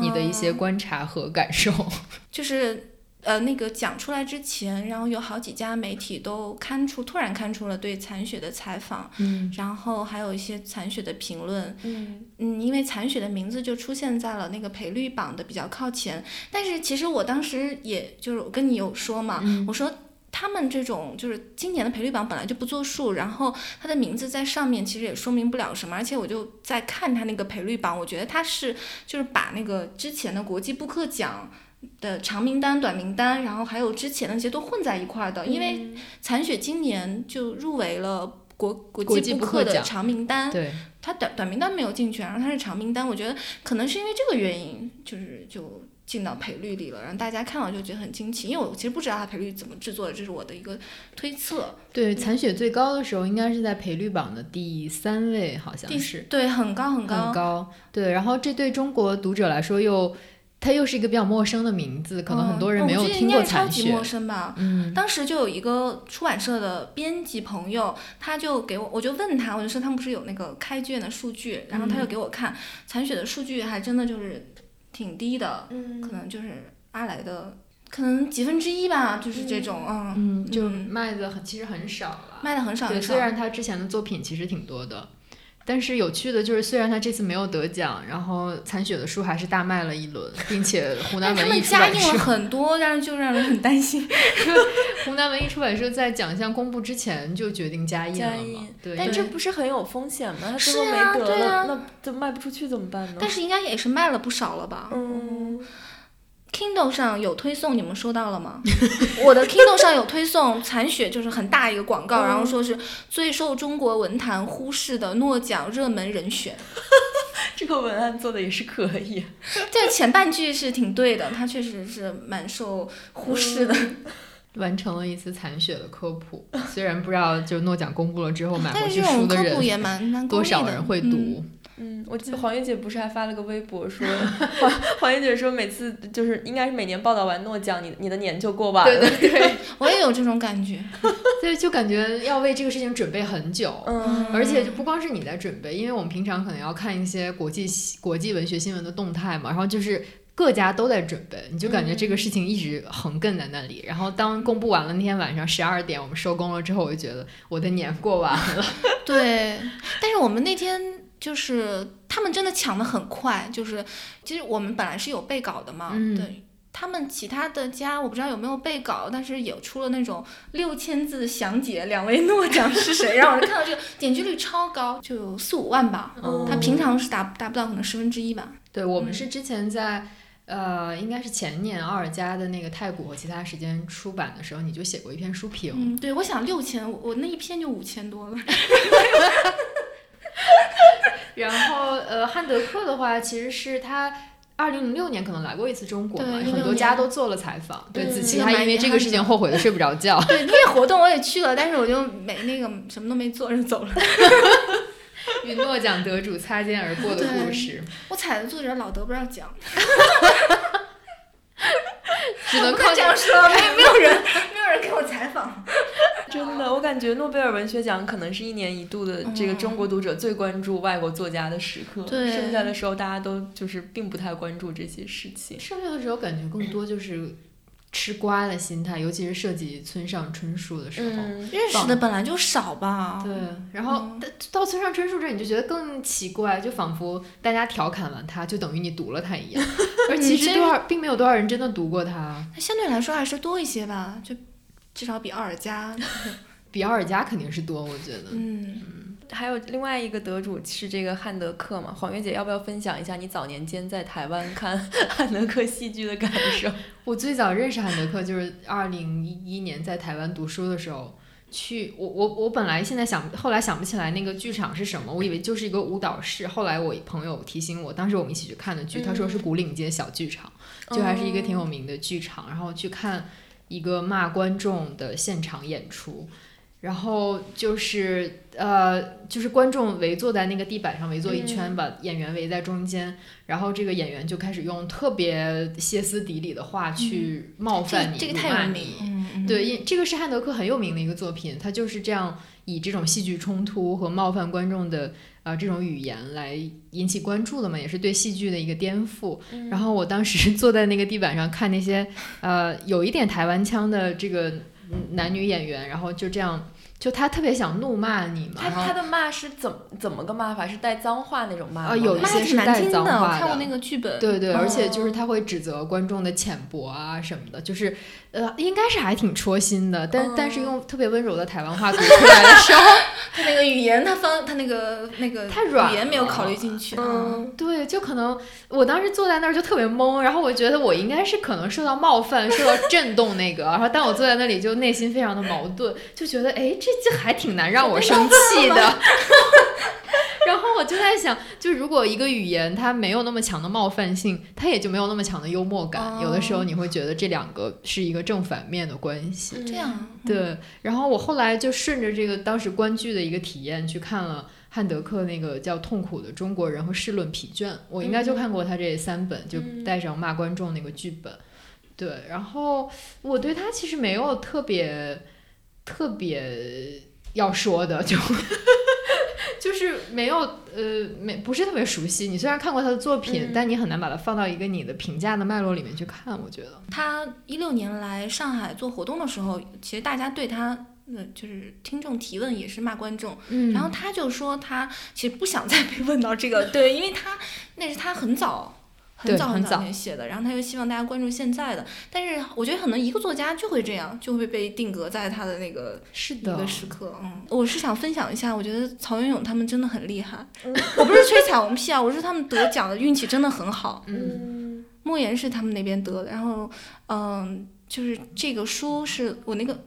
你的一些嗯观察和感受？<laughs> 就是呃，那个讲出来之前，然后有好几家媒体都刊出，突然刊出了对残雪的采访，嗯然后还有一些残雪的评论。嗯嗯，因为残雪的名字就出现在了那个赔率榜的比较靠前，但是其实我当时也就是我跟你有说嘛，嗯我说。他们这种就是今年的赔率榜本来就不作数，然后他的名字在上面其实也说明不了什么，而且我就在看他那个赔率榜，我觉得他是就是把那个之前的国际布克奖的长名单、短名单，然后还有之前的那些都混在一块儿的，因为残雪今年就入围了国国国际际布克的长名单，对，他短短名单没有进去，然后他是长名单，我觉得可能是因为这个原因，就是就进到赔率里了，让大家看了就觉得很惊奇，因为我其实不知道他赔率怎么制作的，这是我的一个推测。对，残雪最高的时候应该是在赔率榜的第三位，好像第是对，很高很高。很高。对，然后这对中国读者来说又，它又是一个比较陌生的名字，可能很多人没有听过应该超级陌。生吧。嗯当时就有一个出版社的编辑朋友，他就给我，我就问他，我就说他们不是有那个开卷的数据，然后他嗯就给我看残雪的数据，还真的就是挺低的，嗯可能就是阿来的可能几分之一吧，就是这种，嗯，嗯，就嗯卖的很其实很少了。卖的很少对，很少。虽然他之前的作品其实挺多的，但是有趣的就是，虽然他这次没有得奖，然后残雪的书还是大卖了一轮，并且湖南文艺出版社加印了，很多，但是就让人很担心。<laughs> 湖南文艺出版社在奖项公布之前就决定加印了嘛？对，但这不是很有风险吗？他最后没啊得了，那就卖不出去怎么办呢？但是应该也是卖了不少了吧？嗯，Kindle 上有推送，你们收到了吗？<laughs> 我的 Kindle 上有推送，残雪就是很大一个广告，嗯然后说是最受中国文坛忽视的诺奖热门人选。<laughs> 这个文案做的也是可以。这前半句是挺对的，它确实是蛮受忽视的。<laughs> 完成了一次残雪的科普。虽然不知道就诺奖公布了之后买回去但是这种书的人科普也蛮蛮多少人会嗯读。嗯，我记得黄月姐不是还发了个微博说，<laughs> 黄黄月姐说每次就是应该是每年报道完诺奖，你你的年就过完了。对对 <laughs> 对，我也有这种感觉。<laughs> 所以就感觉要为这个事情准备很久。嗯，而且就不光是你在准备，因为我们平常可能要看一些国际国际文学新闻的动态嘛，然后就是各家都在准备，你就感觉这个事情一直横亘在那里。然后当公布完了那天晚上十二点我们收工了之后，我就觉得我的年过完了。对，但是我们那天就是他们真的抢的很快，就是其实我们本来是有备稿的嘛，嗯对。他们其他的家我不知道有没有备稿，但是也出了那种六千字详解两位诺奖是谁，让我看到这个点击率超高，就有四五万吧。嗯 <laughs> 他平常是达达不到可能十分之一吧。对我们是之前在。呃，应该是前年奥尔加的那个太古和其他时间出版的时候，你就写过一篇书评，嗯，对，我想六千，我我那一篇就五千多了。<laughs> 然后呃，汉德克的话，其实是他二零零六年可能来过一次中国嘛，很多家都做了采访。对，嗯子琪这个蛮还因为这个事情后悔的睡不着觉。对，那个活动我也去了，但是我就没那个什么都没做就走了。<laughs> 与诺奖得主擦肩而过的故事，我踩的作者老得不着奖，<laughs> 只能靠这样说，没有 <laughs> 没有人没有人给我采访。<laughs> 真的，我感觉诺贝尔文学奖可能是一年一度的这个嗯中国读者最关注外国作家的时刻，对剩下的时候大家都就是并不太关注这些事情。剩下的时候感觉更多就是吃瓜的心态，尤其是涉及村上春树的时候。嗯，认识的本来就少吧。对，然后嗯到到村上春树这儿，你就觉得更奇怪，就仿佛大家调侃完他，就等于你读了他一样，<laughs> 而其实嗯多少并没有多少人真的读过他。它相对来说还是多一些吧，就至少比奥尔加。<laughs> 比奥尔加肯定是多，我觉得。嗯，还有另外一个得主是这个汉德克嘛？黄月姐要不要分享一下你早年间在台湾看 <laughs> 汉德克戏剧的感受？<laughs> 我最早认识汉德克就是二零一一年在台湾读书的时候。去我我我本来现在想，后来想不起来那个剧场是什么，我以为就是一个舞蹈室。后来我朋友提醒我，当时我们一起去看的剧，他说是古岭街小剧场，就还是一个挺有名的剧场。然后去看一个骂观众的现场演出，然后就是呃，就是观众围坐在那个地板上围坐一圈，把演员围在中间，然后这个演员就开始用特别歇斯底里的话去冒犯你，这个太有名。对，因这个是汉德克很有名的一个作品，他就是这样以这种戏剧冲突和冒犯观众的啊这种语言来引起关注的嘛，也是对戏剧的一个颠覆。然后我当时 <laughs> 坐在那个地板上看那些呃有一点台湾腔的这个男女演员，然后就这样。就他特别想怒骂你嘛，他他的骂是怎么怎么个骂法？是带脏话那种骂？啊，有一些是带脏话的。看过那个剧本。对对，而且就是他会指责观众的浅薄啊什么的，就是呃，应该是还挺戳心的。但但是用特别温柔的台湾话 <laughs> 读出来的时候，<laughs> 他那个语言，他方他那个那个太软，语言没有考虑进去。嗯，对，就可能我当时坐在那儿就特别懵，然后我觉得我应该是可能受到冒犯，受到震动那个，然后但我坐在那里就内心非常的矛盾，就觉得哎这。这还挺难让我生气的，<laughs> 然后我就在想，就如果一个语言它没有那么强的冒犯性，它也就没有那么强的幽默感。有的时候你会觉得这两个是一个正反面的关系。这样对。然后我后来就顺着这个当时观剧的一个体验去看了汉德克那个叫《痛苦的中国人》和《试论疲倦》，我应该就看过他这三本，就带上骂观众那个剧本。对，然后我对他其实没有特别。特别要说的就就是没有呃没不是特别熟悉。你虽然看过他的作品，但你很难把它放到一个你的评价的脉络里面去看。我觉得他一六年来上海做活动的时候，其实大家对他那就是听众提问也是骂观众，然后他就说他其实不想再被问到这个，对，因为他那是他很早。很早很早前写的，然后他又希望大家关注现在的，但是我觉得可能一个作家就会这样，就会被定格在他的那个是的时刻。嗯，我是想分享一下，我觉得曹云勇他们真的很厉害。我不是吹彩虹屁啊，我是他们得奖的运气真的很好。嗯，莫言是他们那边得的，然后嗯，就是这个书是我那个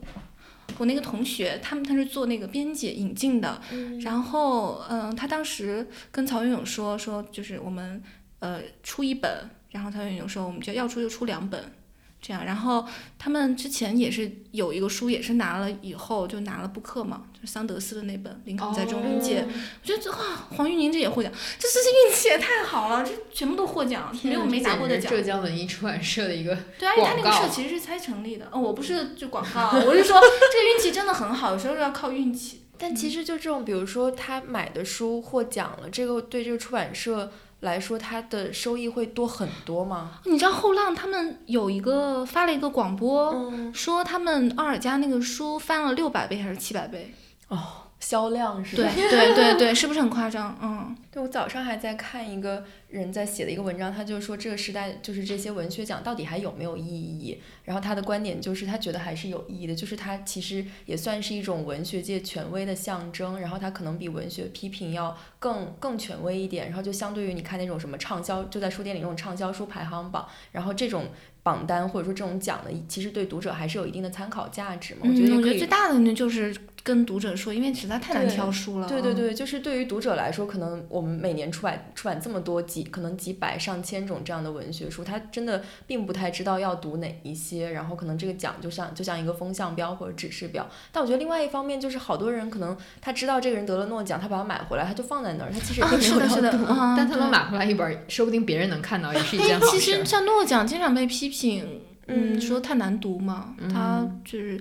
我那个同学，他们他是做那个编辑引进的，然后嗯，他当时跟曹云勇说说，就是我们。呃，出一本，然后他有时候我们就要出就出两本，这样。然后他们之前也是有一个书，也是拿了以后就拿了布克嘛，就是桑德斯的那本《林肯在中元界》。我觉得哇，黄玉宁这也获奖，这真是运气也太好了，这全部都获奖，没有没拿过的奖。浙江文艺出版社的一个对啊，因为他那个社其实是才成立的。哦，我不是就广告，我是说这个运气真的很好，有时候要靠运气。但其实就这种，比如说他买的书获奖了，这个对这个出版社。来说，它的收益会多很多吗？你知道后浪他们有一个发了一个广播，说他们奥尔加那个书翻了六百倍还是七百倍？哦。销量是吧？对对对对，是不是很夸张？嗯，对我早上还在看一个人在写的一个文章，他就说这个时代就是这些文学奖到底还有没有意义？然后他的观点就是他觉得还是有意义的，就是它其实也算是一种文学界权威的象征，然后它可能比文学批评要更更权威一点，然后就相对于你看那种什么畅销就在书店里那种畅销书排行榜，然后这种。榜单或者说这种奖的，其实对读者还是有一定的参考价值嘛？我觉得我觉得最大的呢就是跟读者说，因为实在太难挑书了。对对对，就是对于读者来说，可能我们每年出版出版这么多几，可能几百上千种这样的文学书，他真的并不太知道要读哪一些，然后可能这个奖就像就像一个风向标或者指示标。但我觉得另外一方面就是好多人可能他知道这个人得了诺奖，他把它买回来，他就放在那儿，他其实并没有是的，但他能买回来一本，说不定别人能看到，也是一件好事。其实像诺奖经常被批评。嗯，说太难读嘛，他就是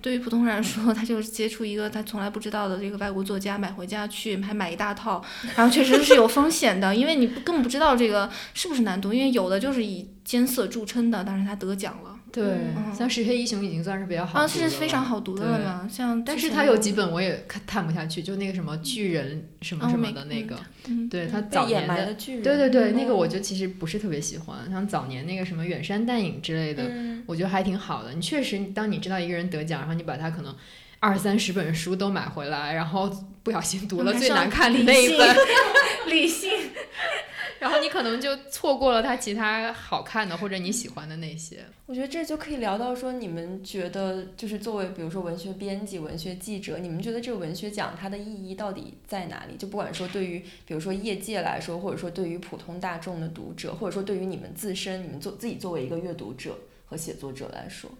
对于普通人来说，他就是接触一个他从来不知道的这个外国作家，买回家去还买一大套，然后确实是有风险的，因为你根本不知道这个是不是难度，因为有的就是以艰涩著称的，但是他得奖了。对，像《石黑一雄》已经算是比较好啊，是非常好读的了嘛。像，但是他有几本我也看看不下去，就那个什么巨人什么什么的那个，对他早年的，对对对，那个我就其实不是特别喜欢。像早年那个什么远山淡影之类的，我觉得还挺好的。你确实，当你知道一个人得奖，然后你把他可能。二三十本书都买回来，然后不小心读了最难看的那一本，<laughs> 理性。然后你可能就错过了它其他好看的或者你喜欢的那些。我觉得这就可以聊到说，你们觉得就是作为比如说文学编辑、文学记者，你们觉得这个文学奖它的意义到底在哪里？就不管说对于比如说业界来说，或者说对于普通大众的读者，或者说对于你们自身，你们做自己作为一个阅读者和写作者来说，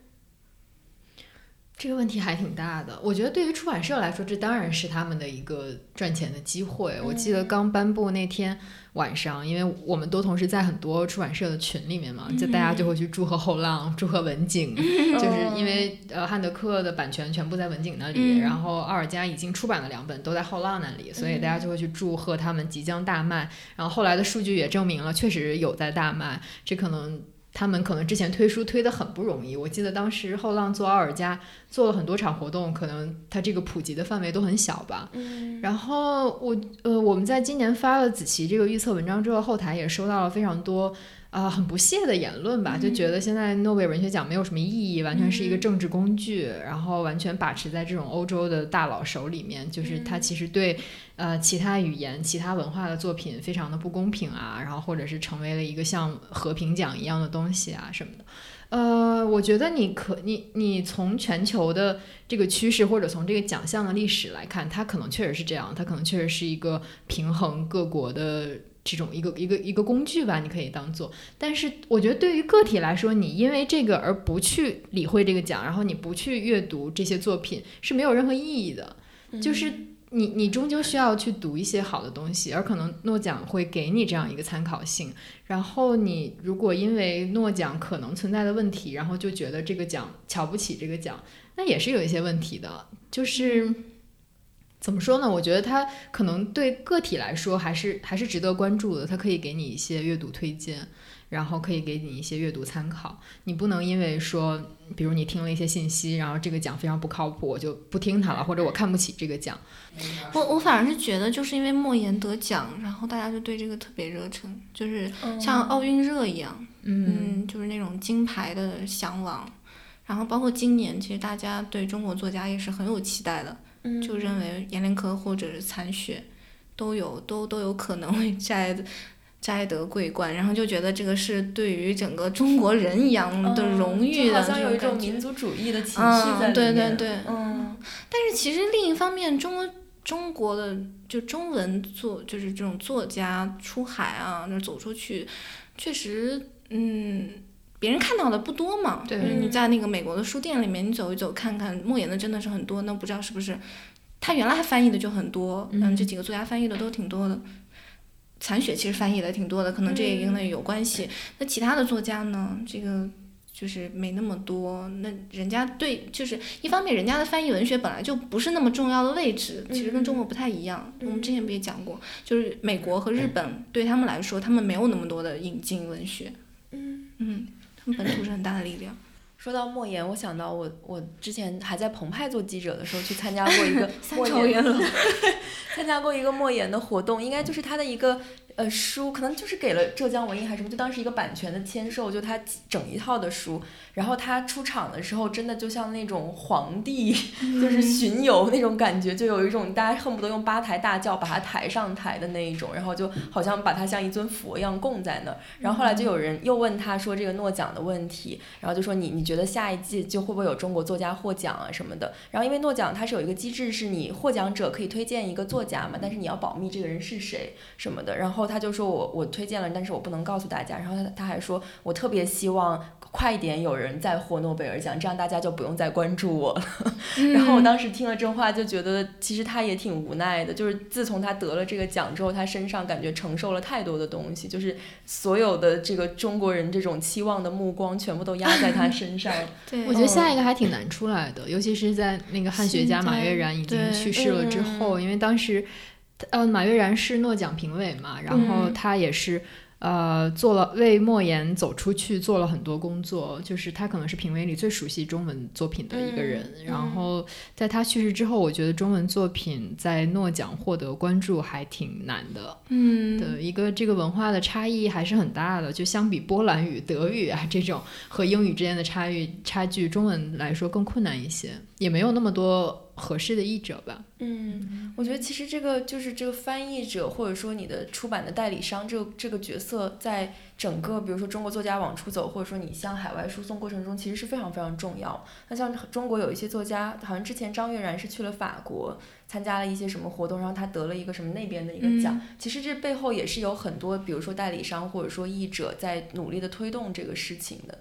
这个问题还挺大的。我觉得对于出版社来说，这当然是他们的一个赚钱的机会。我记得刚颁布那天晚上，因为我们都同时在很多出版社的群里面嘛，就大家就会去祝贺后浪，祝贺文景，<laughs> 就是因为呃汉德克的版权全部在文景那里，嗯然后奥尔加已经出版了两本，都在后浪那里，所以大家就会去祝贺他们即将大卖。然后后来的数据也证明了，确实有在大卖。这可能他们可能之前推书推得很不容易。我记得当时后浪做奥尔加做了很多场活动，可能它这个普及的范围都很小吧。嗯然后我呃，我们在今年发了子琪这个预测文章之后，后台也收到了非常多。啊、很不屑的言论吧，就觉得现在诺贝尔文学奖没有什么意义，完全是一个政治工具，然后完全把持在这种欧洲的大佬手里面，就是它其实对呃其他语言、其他文化的作品非常的不公平啊，然后或者是成为了一个像和平奖一样的东西啊什么的。呃，我觉得你可你你从全球的这个趋势，或者从这个奖项的历史来看，它可能确实是这样，它可能确实是一个平衡各国的这种一个一个一个工具吧，你可以当做。但是我觉得对于个体来说，你因为这个而不去理会这个奖，然后你不去阅读这些作品，是没有任何意义的。就是你你终究需要去读一些好的东西，而可能诺奖会给你这样一个参考性。然后你如果因为诺奖可能存在的问题，然后就觉得这个奖瞧不起这个奖，那也是有一些问题的。就是怎么说呢？我觉得它可能对个体来说还是还是值得关注的，它可以给你一些阅读推荐。然后可以给你一些阅读参考，你不能因为说，比如你听了一些信息，然后这个奖非常不靠谱，我就不听它了，或者我看不起这个奖。我我反而是觉得，就是因为莫言得奖，然后大家就对这个特别热忱，就是像奥运热一样，嗯嗯，就是那种金牌的向往。然后包括今年，其实大家对中国作家也是很有期待的，嗯就认为阎连科或者是残雪都有都都有可能会摘摘得桂冠，然后就觉得这个是对于整个中国人一样的荣誉的嗯就好像有一种民族主义的情绪嗯在里面。对对对嗯。但是其实另一方面，中国中国的就中文作就是这种作家出海啊，那走出去，确实，嗯，别人看到的不多嘛。对就是你在那个美国的书店里面，你走一走看看，莫言的真的是很多，那不知道是不是他原来翻译的就很多，嗯这几个作家翻译的都挺多的。残雪其实翻译的挺多的，可能这也跟那有关系。那其他的作家呢？这个就是没那么多。那人家对，就是一方面，人家的翻译文学本来就不是那么重要的位置，其实跟中国不太一样。我们之前不也讲过，就是美国和日本对他们来说，他们没有那么多的引进文学。嗯嗯，本土是很大的力量。<laughs> 说到莫言，我想到我我之前还在澎湃做记者的时候，去参加过一个 <laughs> 三莫言朝元老，参加过一个莫言的活动，应该就是他的一个呃书，可能就是给了浙江文艺还是什么，就当时一个版权的签售，就他整一套的书。然后他出场的时候，真的就像那种皇帝，就是巡游那种感觉，就有一种大家恨不得用八抬大轿把他抬上台的那一种，然后就好像把他像一尊佛一样供在那儿。然后后来就有人又问他说这个诺奖的问题，然后就说你你觉得下一季就会不会有中国作家获奖啊什么的？然后因为诺奖它是有一个机制，是你获奖者可以推荐一个作家嘛，但是你要保密这个人是谁什么的。然后他就说我我推荐了，但是我不能告诉大家。然后他他还说我特别希望快一点有人再获诺贝尔奖，这样大家就不用再关注我了。<laughs> 然后我当时听了这话，就觉得其实他也挺无奈的，就是自从他得了这个奖之后，他身上感觉承受了太多的东西，就是所有的这个中国人这种期望的目光全部都压在他身上。<laughs> 对，我觉得下一个还挺难出来的，尤其是在那个汉学家马悦然已经去世了之后，因为当时，呃，马悦然是诺奖评委嘛，然后嗯他也是。呃，做了为莫言走出去做了很多工作，就是他可能是评委里最熟悉中文作品的一个人。嗯然后在他去世之后，我觉得中文作品在诺奖获得关注还挺难的。嗯，的一个这个文化的差异还是很大的，就相比波兰语、德语啊这种和英语之间的差异差距，中文来说更困难一些，也没有那么多合适的译者吧。嗯，我觉得其实这个就是这个翻译者，或者说你的出版的代理商，这个这个角色，在整个比如说中国作家往出走，或者说你向海外输送过程中，其实是非常非常重要。那像中国有一些作家，好像之前张悦然是去了法国。参加了一些什么活动，然后他得了一个什么那边的一个奖。其实这背后也是有很多，比如说代理商或者说译者在努力的推动这个事情的。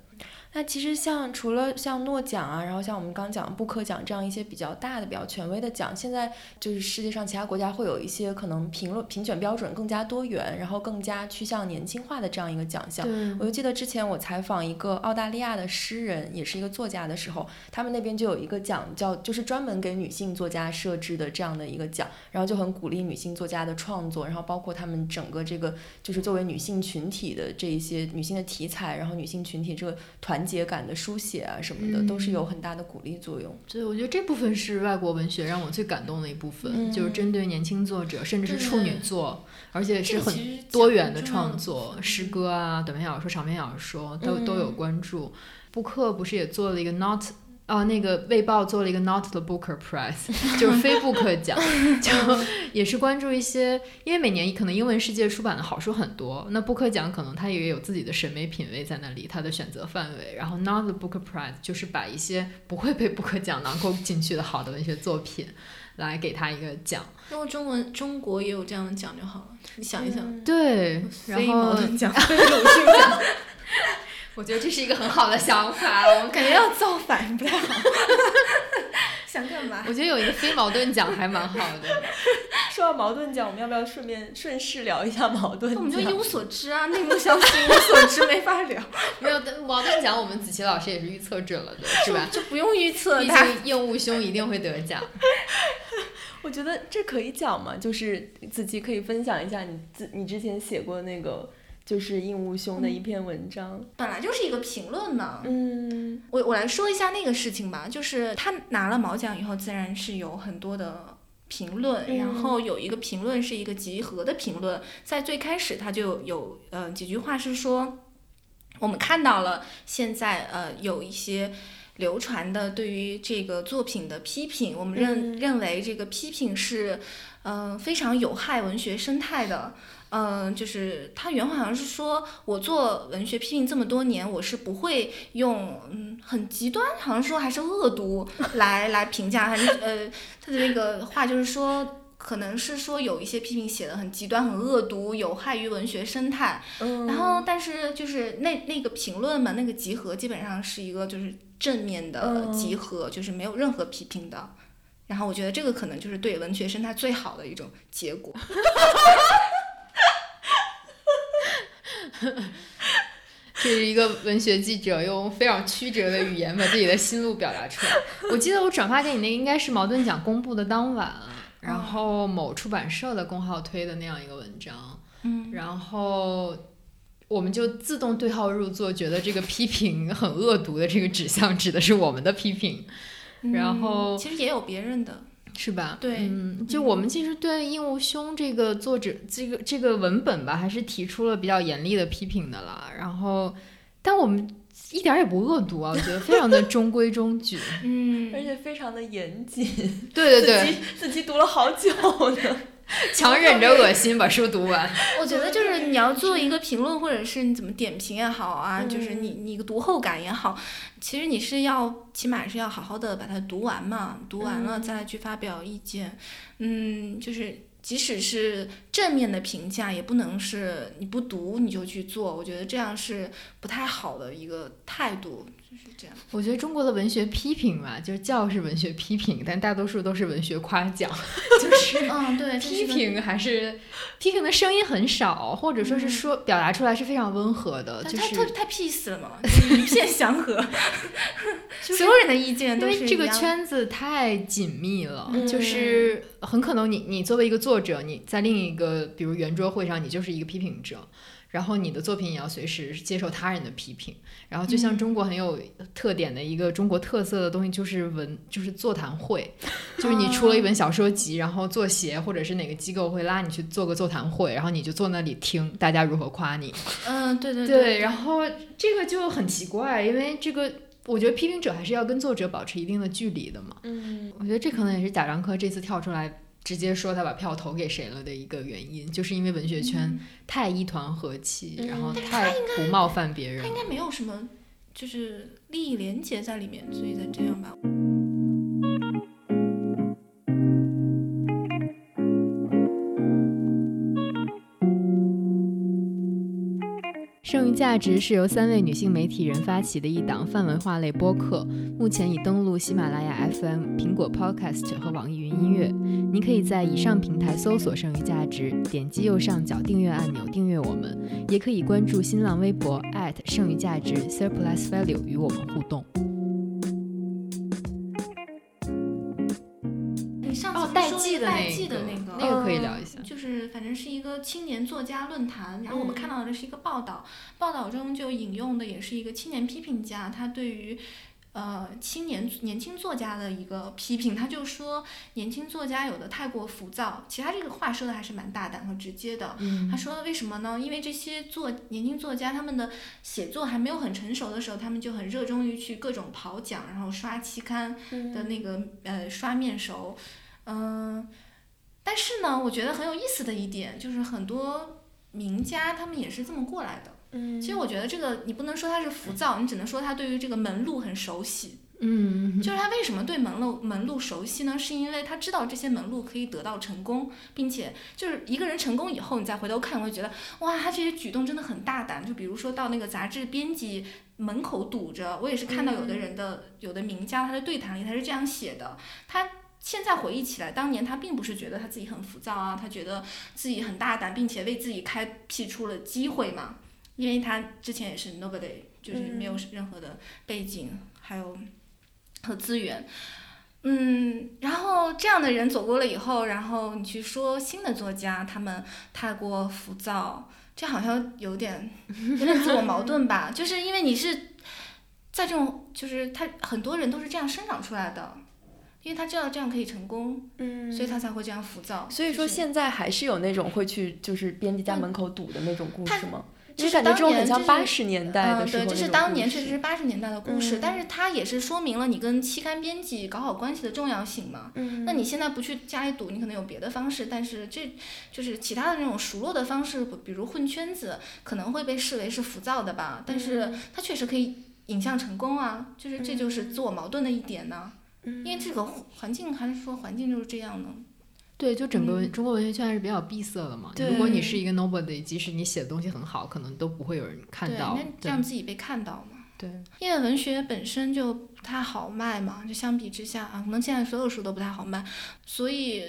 那其实像除了像诺奖啊，然后像我们刚讲布克奖这样一些比较大的、比较权威的奖，现在就是世界上其他国家会有一些可能评论评选标准更加多元，然后更加趋向年轻化的这样一个奖项。我就记得之前我采访一个澳大利亚的诗人，也是一个作家的时候，他们那边就有一个奖叫就是专门给女性作家设置的这样的一个奖，然后就很鼓励女性作家的创作，然后包括他们整个这个就是作为女性群体的这一些女性的题材，然后女性群体这个团。节感的书写啊什么的，都是有很大的鼓励作用。对，我觉得这部分是外国文学让我最感动的一部分，就是针对年轻作者，甚至是处女作，而且是很多元的创作，诗歌啊、短篇小说、长篇小说都都有关注。布克不是也做了一个 Not。哦，那个《卫报》做了一个 Not the Booker Prize，<laughs> 就是非布克奖，就也是关注一些，因为每年可能英文世界出版的好书很多，那布克奖可能它也有自己的审美品味在那里，它的选择范围。然后 Not the Booker Prize 就是把一些不会被布克奖囊括进去的好的文学作品，来给他一个奖。如果中文中国也有这样的奖就好了，你想一想，对，然后 <laughs> 奖，非鲁迅奖。我觉得这是一个很好的想法，<laughs> 我感觉要 <laughs> 造反不太好。<laughs> 想干嘛？我觉得有一个非矛盾奖还蛮好的。说到矛盾奖，我们要不要顺便顺势聊一下矛盾奖？我们就一无所知啊，内幕消息一无所知，没法聊。没有矛盾奖，我们子琪老师也是预测准了的，是吧？就不用预测，毕竟应物兄一定会得奖。我觉得这可以讲吗？就是子琪可以分享一下你自你之前写过那个。就是应物兄的一篇文章，本来就是一个评论嘛。嗯，我我来说一下那个事情吧。就是他拿了毛奖以后，自然是有很多的评论，然后有一个评论是一个集合的评论，在最开始他就有呃几句话是说，我们看到了现在呃有一些流传的对于这个作品的批评，我们认认为这个批评是嗯非常有害文学生态的。嗯，就是他原话好像是说，我做文学批评这么多年，我是不会用嗯很极端，好像说还是恶毒 <laughs> 来来评价他。呃，他的那个话就是说，可能是说有一些批评写的很极端、很恶毒，有害于文学生态。嗯。然后，但是就是那那个评论嘛，那个集合基本上是一个就是正面的集合，就是没有任何批评的。然后我觉得这个可能就是对文学生态最好的一种结果。<laughs> <laughs> 这是一个文学记者用非常曲折的语言把自己的心路表达出来。<laughs> 我记得我转发给你那应该是矛盾奖公布的当晚，然后某出版社的公号推的那样一个文章，嗯，然后我们就自动对号入座，觉得这个批评很恶毒的这个指向指的是我们的批评，然后其实也有别人的。是吧？对，嗯，就我们其实对应无兄这个作者这个这个文本吧，还是提出了比较严厉的批评的啦。然后，但我们一点也不恶毒啊，我觉得非常的中规中矩，<laughs> 嗯，而且非常的严谨。对对对，自己自己读了好久呢。<laughs> 强忍着恶心把书读完。<laughs> 我觉得就是你要做一个评论，或者是你怎么点评也好啊，就是你你个读后感也好，其实你是要起码是要好好的把它读完嘛，读完了再去发表意见。嗯，就是即使是正面的评价，也不能是你不读你就去做，我觉得这样是不太好的一个态度。就是这样，我觉得中国的文学批评嘛，就是教是文学批评，但大多数都是文学夸奖，就是嗯，对，批评还是批评的声音很少，或者说是说表达出来是非常温和的，就是太太 peace 了嘛，一片祥和，<laughs> 所有人的意见都是因为这个圈子太紧密了，就是很可能你你作为一个作者，你在另一个比如圆桌会上，你就是一个批评者。然后你的作品也要随时接受他人的批评，然后就像中国很有特点的一个中国特色的东西，就是文，就是座谈会，就是你出了一本小说集，然后作协或者是哪个机构会拉你去做个座谈会，然后你就坐那里听大家如何夸你。嗯，对对对。然后这个就很奇怪，因为这个我觉得批评者还是要跟作者保持一定的距离的嘛。嗯我觉得这可能也是贾樟柯这次跳出来直接说他把票投给谁了的一个原因，就是因为文学圈太一团和气，嗯然后太不冒犯别人应该没有什么就是利益连结在里面，所以才这样吧。剩余价值是由三位女性媒体人发起的一档泛文化类播客，目前已登录喜马拉雅 FM、苹果 Podcast 和网易云音乐。您可以在以上平台搜索“剩余价值”，点击右上角订阅按钮订阅我们，也可以关注新浪微博剩余价值 Surplus Value 与我们互动。上次哦代不是说际的那个那个，那个可以聊一下。就是反正是一个青年作家论坛，然后我们嗯看到的是一个报道，报道中就引用的也是一个青年批评家，他对于。呃，青年年轻作家的一个批评，他就说年轻作家有的太过浮躁。其实他这个话说的还是蛮大胆和直接的。嗯他说为什么呢？因为这些作年轻作家他们的写作还没有很成熟的时候，他们就很热衷于去各种跑奖，然后刷期刊，的那个呃刷面熟，嗯、但是呢，我觉得很有意思的一点就是很多名家他们也是这么过来的。嗯其实我觉得这个你不能说他是浮躁，你只能说他对于这个门路很熟悉。嗯，就是他为什么对门路门路熟悉呢？是因为他知道这些门路可以得到成功，并且就是一个人成功以后，你再回头看，会觉得哇，他这些举动真的很大胆。就比如说到那个杂志编辑门口堵着，我也是看到有的人的、有的名家他的对谈里他是这样写的，他。现在回忆起来，当年他并不是觉得他自己很浮躁啊，他觉得自己很大胆，并且为自己开辟出了机会嘛。因为他之前也是 nobody，就是没有任何的背景，还有和资源。嗯，然后这样的人走过了以后，然后你去说新的作家他们太过浮躁，这好像有点 <laughs> 有点自我矛盾吧？就是因为你是在这种，就是他很多人都是这样生长出来的，因为他知道这样可以成功，嗯所以他才会这样浮躁。所以说现在还是有那种会去就是编辑家门口堵的那种故事吗？就是感觉这种很像当年这八十年代对。这是当年确实是八十年代的故事，嗯但是它也是说明了你跟期刊编辑搞好关系的重要性嘛。嗯，那你现在不去家里堵，你可能有别的方式，但是这就是其他的那种熟络的方式，比如混圈子，可能会被视为是浮躁的吧。但是嗯它确实可以引向成功啊，就是这就是自我矛盾的一点呢。嗯因为这个环境还是说环境就是这样的。对，就整个中国文学圈还是比较闭塞的嘛。对如果你是一个 nobody，即使你写的东西很好，可能都不会有人看对，到那。对让自己被看到嘛。对，因为文学本身就不太好卖嘛，就相比之下啊，可能现在所有书都不太好卖，所以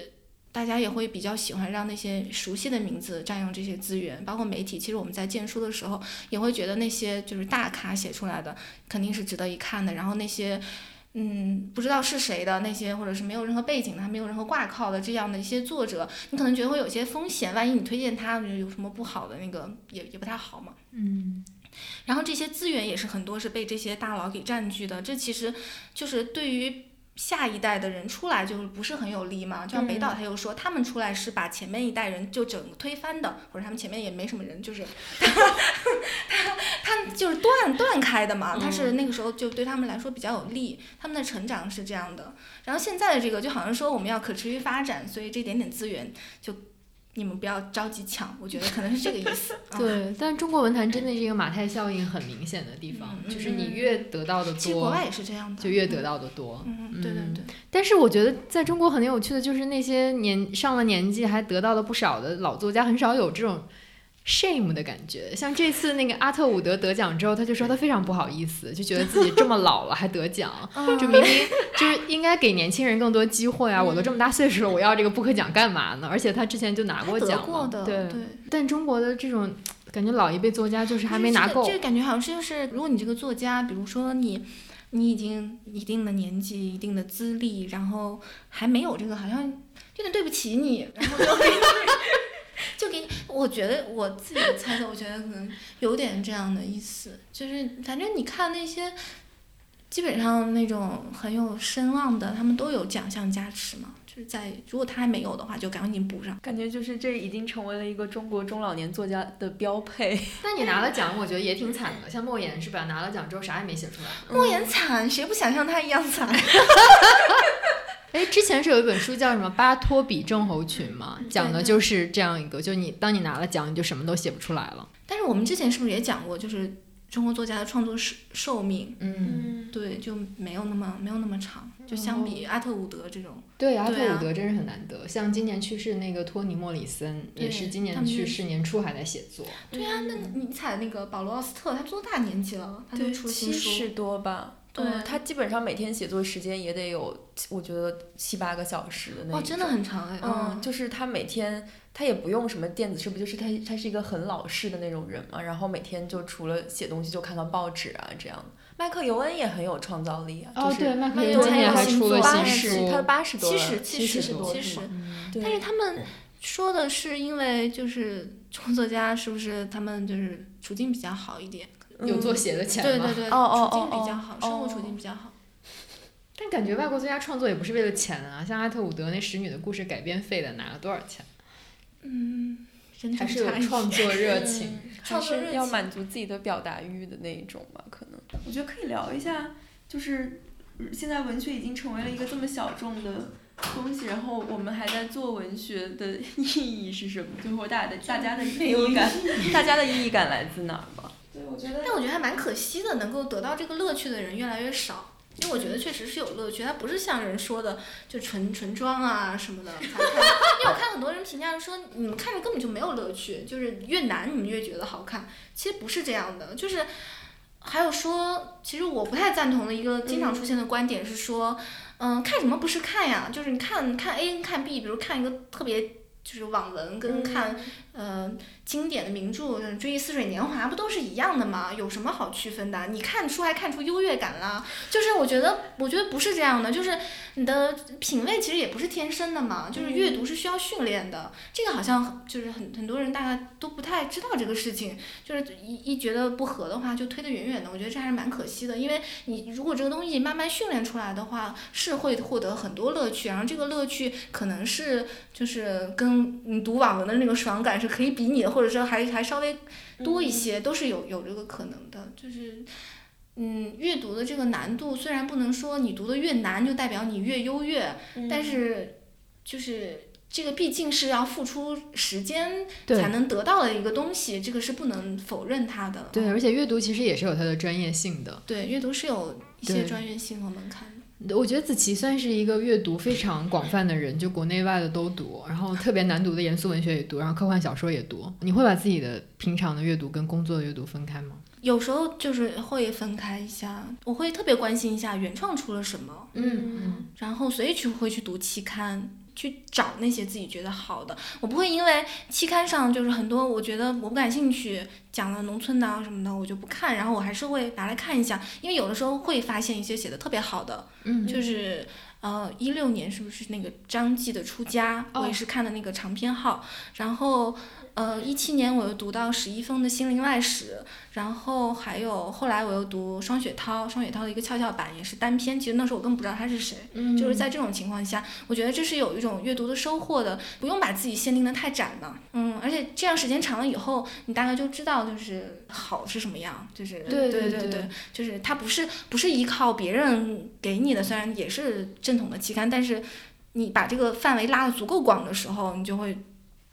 大家也会比较喜欢让那些熟悉的名字占用这些资源，包括媒体。其实我们在荐书的时候，也会觉得那些就是大咖写出来的肯定是值得一看的，然后那些。嗯，不知道是谁的那些，或者是没有任何背景的，还没有任何挂靠的这样的一些作者，你可能觉得会有些风险，万一你推荐他，有什么不好的那个也也不太好嘛。嗯，然后这些资源也是很多是被这些大佬给占据的，这其实就是对于下一代的人出来就是不是很有利嘛。就像北岛他又说，他们出来是把前面一代人就整个推翻的，或者他们前面也没什么人，就是 <laughs> 他他就是断断开的嘛。他是那个时候就对他们来说比较有利，他们的成长是这样的。然后现在的这个就好像说我们要可持续发展，所以这点点资源就。你们不要着急抢，我觉得可能是这个意思。嗯 <laughs> 对，但中国文坛真的是一个马太效应很明显的地方，嗯就是你越得到的多，其实国外也是这样的，就越得到的多。嗯，对对对。但是我觉得在中国很有趣的就是那些年上了年纪还得到了不少的老作家，很少有这种 shame 的感觉。像这次那个阿特伍德得奖之后，他就说他非常不好意思，就觉得自己这么老了还得奖，<laughs> 就明明就是应该给年轻人更多机会啊！我都这么大岁数了，我要这个布克奖干嘛呢？而且他之前就拿过奖嘛，过的，对。对，但中国的这种感觉老一辈作家就是还没拿够这个，这个感觉好像是就是，如果你这个作家，比如说你，你已经一定的年纪、一定的资历，然后还没有这个，好像有点对不起你，然后就 <laughs> 就给你，我觉得我自己的猜测，我觉得可能有点这样的意思，就是反正你看那些。基本上那种很有声望的，他们都有奖项加持嘛。就是在如果他还没有的话，就赶紧补上。感觉就是这已经成为了一个中国中老年作家的标配。<laughs> 但你拿了奖，我觉得也挺惨的。像莫言是吧？拿了奖之后啥也没写出来。莫言惨，谁不想像他一样惨？<laughs> 哎，之前是有一本书叫什么《巴托比症候群》嘛，讲的就是这样一个，就你当你拿了奖，你就什么都写不出来了。但是我们之前是不是也讲过，就是中国作家的创作寿寿命，嗯，对，就没有那么没有那么长，就相比阿特伍德这种。对，阿特伍德真是很难得。像今年去世那个托尼·莫里森，也是今年去世，年初还在写作。对啊，那你踩那个保罗奥斯特，他多大年纪了？他就对，出新书。七十多吧。对嗯他基本上每天写作时间也得有，我觉得七八个小时的那哇，种。真的很长哎。嗯，就是他每天他也不用什么电子设备，就是他他是一个很老式的那种人嘛，然后每天就除了写东西就看看报纸啊这样。麦克尤恩也很有创造力啊，哦，就是对，麦克尤恩还出了新八十，书，他八十多了，七十七七十多七十但是他们说的是因为就是中国作家是不是他们就是处境比较好一点？有做鞋的钱吗？对对对，哦哦处境哦比较好，哦生活处境比较好。但感觉外国作家创作也不是为了钱啊，像阿特伍德那《使女的故事》改编费的拿了多少钱？嗯，人还是有创作热情。嗯 <laughs> 还创作热情是要满足自己的表达欲的那一种吧，可能。我觉得可以聊一下，就是现在文学已经成为了一个这么小众的东西，然后我们还在做文学的 <laughs> 意义是什么？最后大家的大家的意义感，<laughs> 大家的意义感来自哪儿吧？对，我觉得但我觉得还蛮可惜的，能够得到这个乐趣的人越来越少。因为我觉得确实是有乐趣，它不是像人说的就纯纯装啊什么的。<laughs> 因为我看很多人评价说，你们看着根本就没有乐趣，就是越难你们越觉得好看。其实不是这样的，就是还有说，其实我不太赞同的一个经常出现的观点是说，嗯、看什么不是看呀？就是你看看 A 跟看 B，比如看一个特别就是网文跟看、呃经典的名著，《追忆似水年华》不都是一样的吗？有什么好区分的？你看书还看出优越感啦？就是我觉得，我觉得不是这样的，就是你的品味其实也不是天生的嘛，就是阅读是需要训练的。这个好像就是很很多人大概都不太知道这个事情，就是一一觉得不合的话就推得远远的。我觉得这还是蛮可惜的，因为你如果这个东西慢慢训练出来的话，是会获得很多乐趣，然后这个乐趣可能是就是跟你读网文的那个爽感是可以比拟的，或者说还还稍微多一些，都是有有这个可能的。就是，嗯，阅读的这个难度虽然不能说你读的越难就代表你越优越，但是就是。这个毕竟是要付出时间才能得到的一个东西，这个是不能否认它的。对，而且阅读其实也是有它的专业性的。对，阅读是有一些专业性和门槛的。我觉得子琪算是一个阅读非常广泛的人，就国内外的都读，然后特别难读的严肃文学也读，然后科幻小说也读。你会把自己的平常的阅读跟工作的阅读分开吗？有时候就是会分开一下，我会特别关心一下原创出了什么，嗯然后所以去会去读期刊，去找那些自己觉得好的。我不会因为期刊上就是很多我觉得我不感兴趣，讲了农村的啊什么的，我就不看，然后我还是会拿来看一下，因为有的时候会发现一些写的特别好的，嗯就是呃一六年是不是那个张继的《出家》，我也是看的那个长篇号，然后。呃，一七年我又读到史一峰的《心灵外史》，然后还有后来我又读双雪涛，双雪涛的一个跷跷板也是单篇，其实那时候我更不知道他是谁，嗯。就是在这种情况下，我觉得这是有一种阅读的收获的，不用把自己限定的太窄嘛，嗯，而且这样时间长了以后，你大概就知道就是好是什么样，就是对对对对，就是它不是不是依靠别人给你的，虽然也是正统的期刊，但是你把这个范围拉得足够广的时候，你就会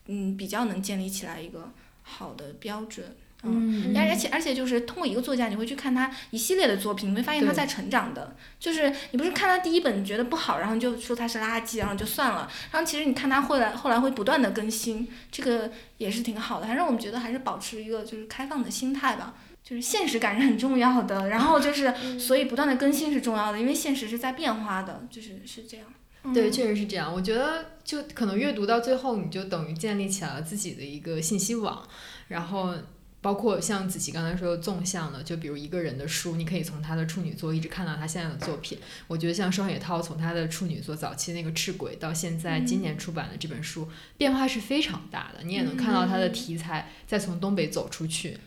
嗯比较能建立起来一个好的标准。嗯而而且而且就是通过一个作家，你会去看他一系列的作品，你会发现他在成长的。就是你不是看他第一本觉得不好，然后就说他是垃圾，然后就算了。然后其实你看他后来后来会不断的更新，这个也是挺好的，反正我们觉得还是保持一个就是开放的心态吧。就是现实感是很重要的，然后就是所以不断的更新是重要的，因为现实是在变化的，就是是这样。对，嗯确实是这样。我觉得就可能阅读到最后，你就等于建立起来了自己的一个信息网，然后。包括像子琪刚才说的纵向的，就比如一个人的书，你可以从他的处女作一直看到他现在的作品。我觉得像双雪涛从他的处女作早期那个《赤鬼》到现在今年出版的这本书，变化是非常大的。你也能看到他的题材再从东北走出去。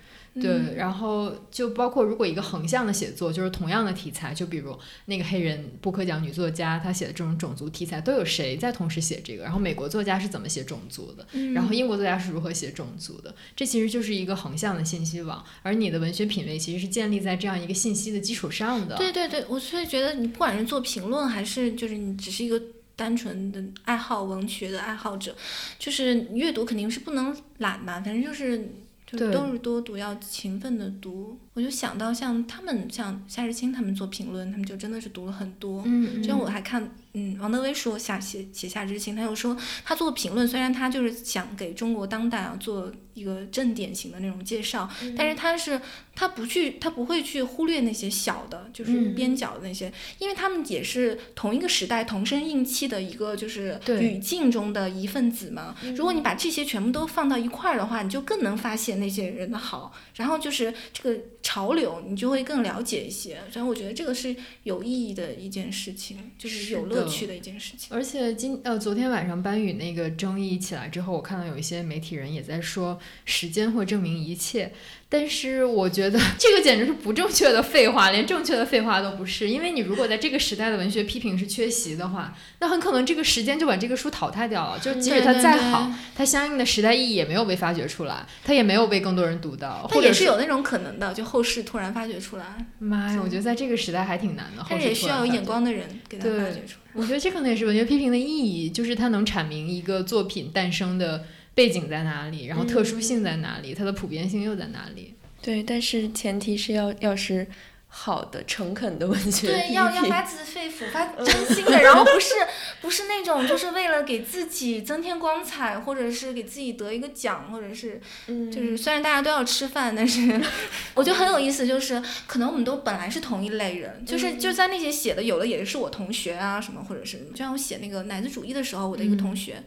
对，然后就包括如果一个横向的写作，就是同样的题材，就比如那个黑人布克奖女作家，她写的这种种族题材，都有谁在同时写这个？然后美国作家是怎么写种族的？然后英国作家是如何写种族的？这其实就是一个横向的信息网，而你的文学品味其实是建立在这样一个信息的基础上的。对对对，我所以觉得你不管是做评论，还是就是你只是一个单纯的爱好文学的爱好者，就是阅读肯定是不能懒嘛，反正就是。就对都是多读，要勤奋的读。我就想到像他们，像夏日清他们做评论，他们就真的是读了很多。嗯，就像我还看，嗯，王德威说夏写写夏之清，他又说他做评论，虽然他就是想给中国当代啊做一个正典型的那种介绍，但是他是他不去，他不会去忽略那些小的，就是嗯边角的那些，因为他们也是同一个时代同声应气的一个就是语境中的一份子嘛。如果你把这些全部都放到一块儿的话，你就更能发现那些人的好，然后就是这个潮流，你就会更了解一些。然后我觉得这个是有意义的一件事情，就是是有乐趣的一件事情。而且今呃昨天晚上班宇那个争议起来之后，我看到有一些媒体人也在说时间会证明一切，但是我觉得 <laughs> 这个简直是不正确的废话，连正确的废话都不是。因为你如果在这个时代的文学批评是缺席的话，那很可能这个时间就把这个书淘汰掉了。就即使它再好，它相应的时代意义也没有被发掘出来，它也没有被更多人读到，它或者也是有那种可能的，就后世突然发掘出来，妈呀，我觉得在这个时代还挺难的。但是也需要有眼光的人给它发掘出来。我觉得这可能也是文学批评的意义，就是它能阐明一个作品诞生的背景在哪里，然后特殊性在哪里，它的普遍性又在哪里。对，但是前提是要要是好的、诚恳的文学对，批要要发自肺腑、发 <laughs> 真心的，然后不是不是那种就是为了给自己增添光彩，或者是给自己得一个奖，或者是嗯就是虽然大家都要吃饭，但是 <laughs> 我觉得很有意思，就是可能我们都本来是同一类人，就是就在那些写的，有的也是我同学啊什么，或者是就像我写那个奶子主义的时候，我的一个同学，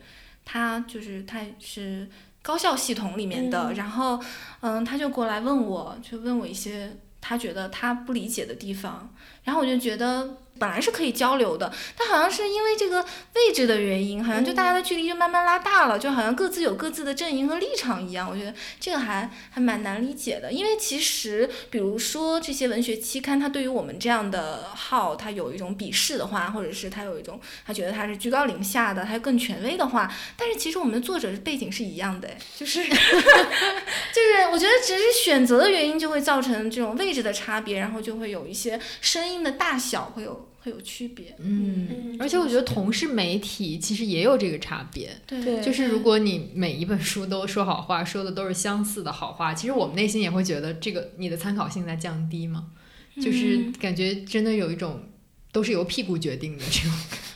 他就是他是高校系统里面的，嗯。然后嗯，他就过来问我，就问我一些他觉得他不理解的地方，然后我就觉得本来是可以交流的，但好像是因为这个位置的原因，好像就大家的距离就慢慢拉大了，就好像各自有各自的阵营和立场一样。我觉得这个还还蛮难理解的，因为其实比如说这些文学期刊，它对于我们这样的号，它有一种鄙视的话，或者是它有一种它觉得它是居高临下的，它更权威的话，但是其实我们的作者背景是一样的，哎就是 <laughs> 就是我觉得只是选择的原因就会造成这种位置的差别，然后就会有一些声音的大小会有会有区别。嗯，而且我觉得同是媒体其实也有这个差别。对对就是如果你每一本书都说好话，说的都是相似的好话，其实我们内心也会觉得这个你的参考性在降低嘛，<laughs> 就是嗯感觉真的有一种都是由屁股决定的这种。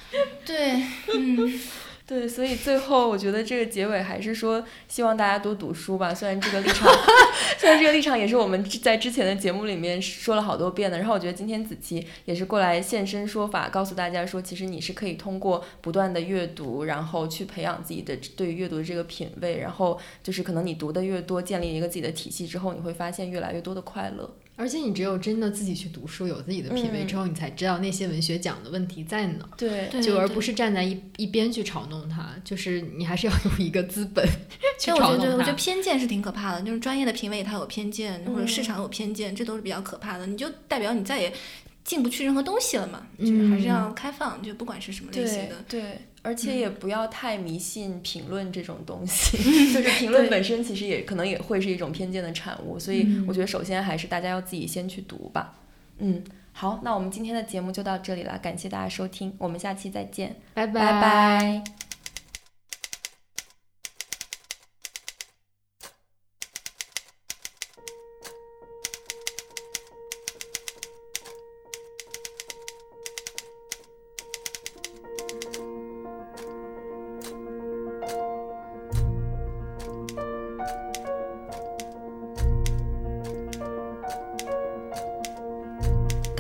<laughs> 对，嗯，对，所以最后我觉得这个结尾还是说，希望大家多读书吧。虽然这个立场，<laughs> 虽然这个立场也是我们之在之前的节目里面说了好多遍的。然后我觉得今天子琪也是过来现身说法，告诉大家说，其实你是可以通过不断的阅读，然后去培养自己的对于阅读的这个品味。然后就是可能你读的越多，建立一个自己的体系之后，你会发现越来越多的快乐。而且你只有真的自己去读书，有自己的品味嗯之后，你才知道那些文学奖的问题在哪。对对就而不是。站在一一边去嘲弄它，就是你还是要有一个资本去嘲弄它我觉得，我觉得。偏见是挺可怕的，就是专业的评委他有偏见，或者市嗯场有偏见，这都是比较可怕的。你就代表你再也进不去任何东西了嘛，就是还是要开放，就不管是什么类型的。对，而且嗯。也不要太迷信评论这种东西，<laughs> 就是评论本身其实也可能也会是一种偏见的产物，所以嗯。我觉得首先还是大家要自己先去读吧。嗯，好，那我们今天的节目就到这里了，感谢大家收听，我们下期再见，拜。拜拜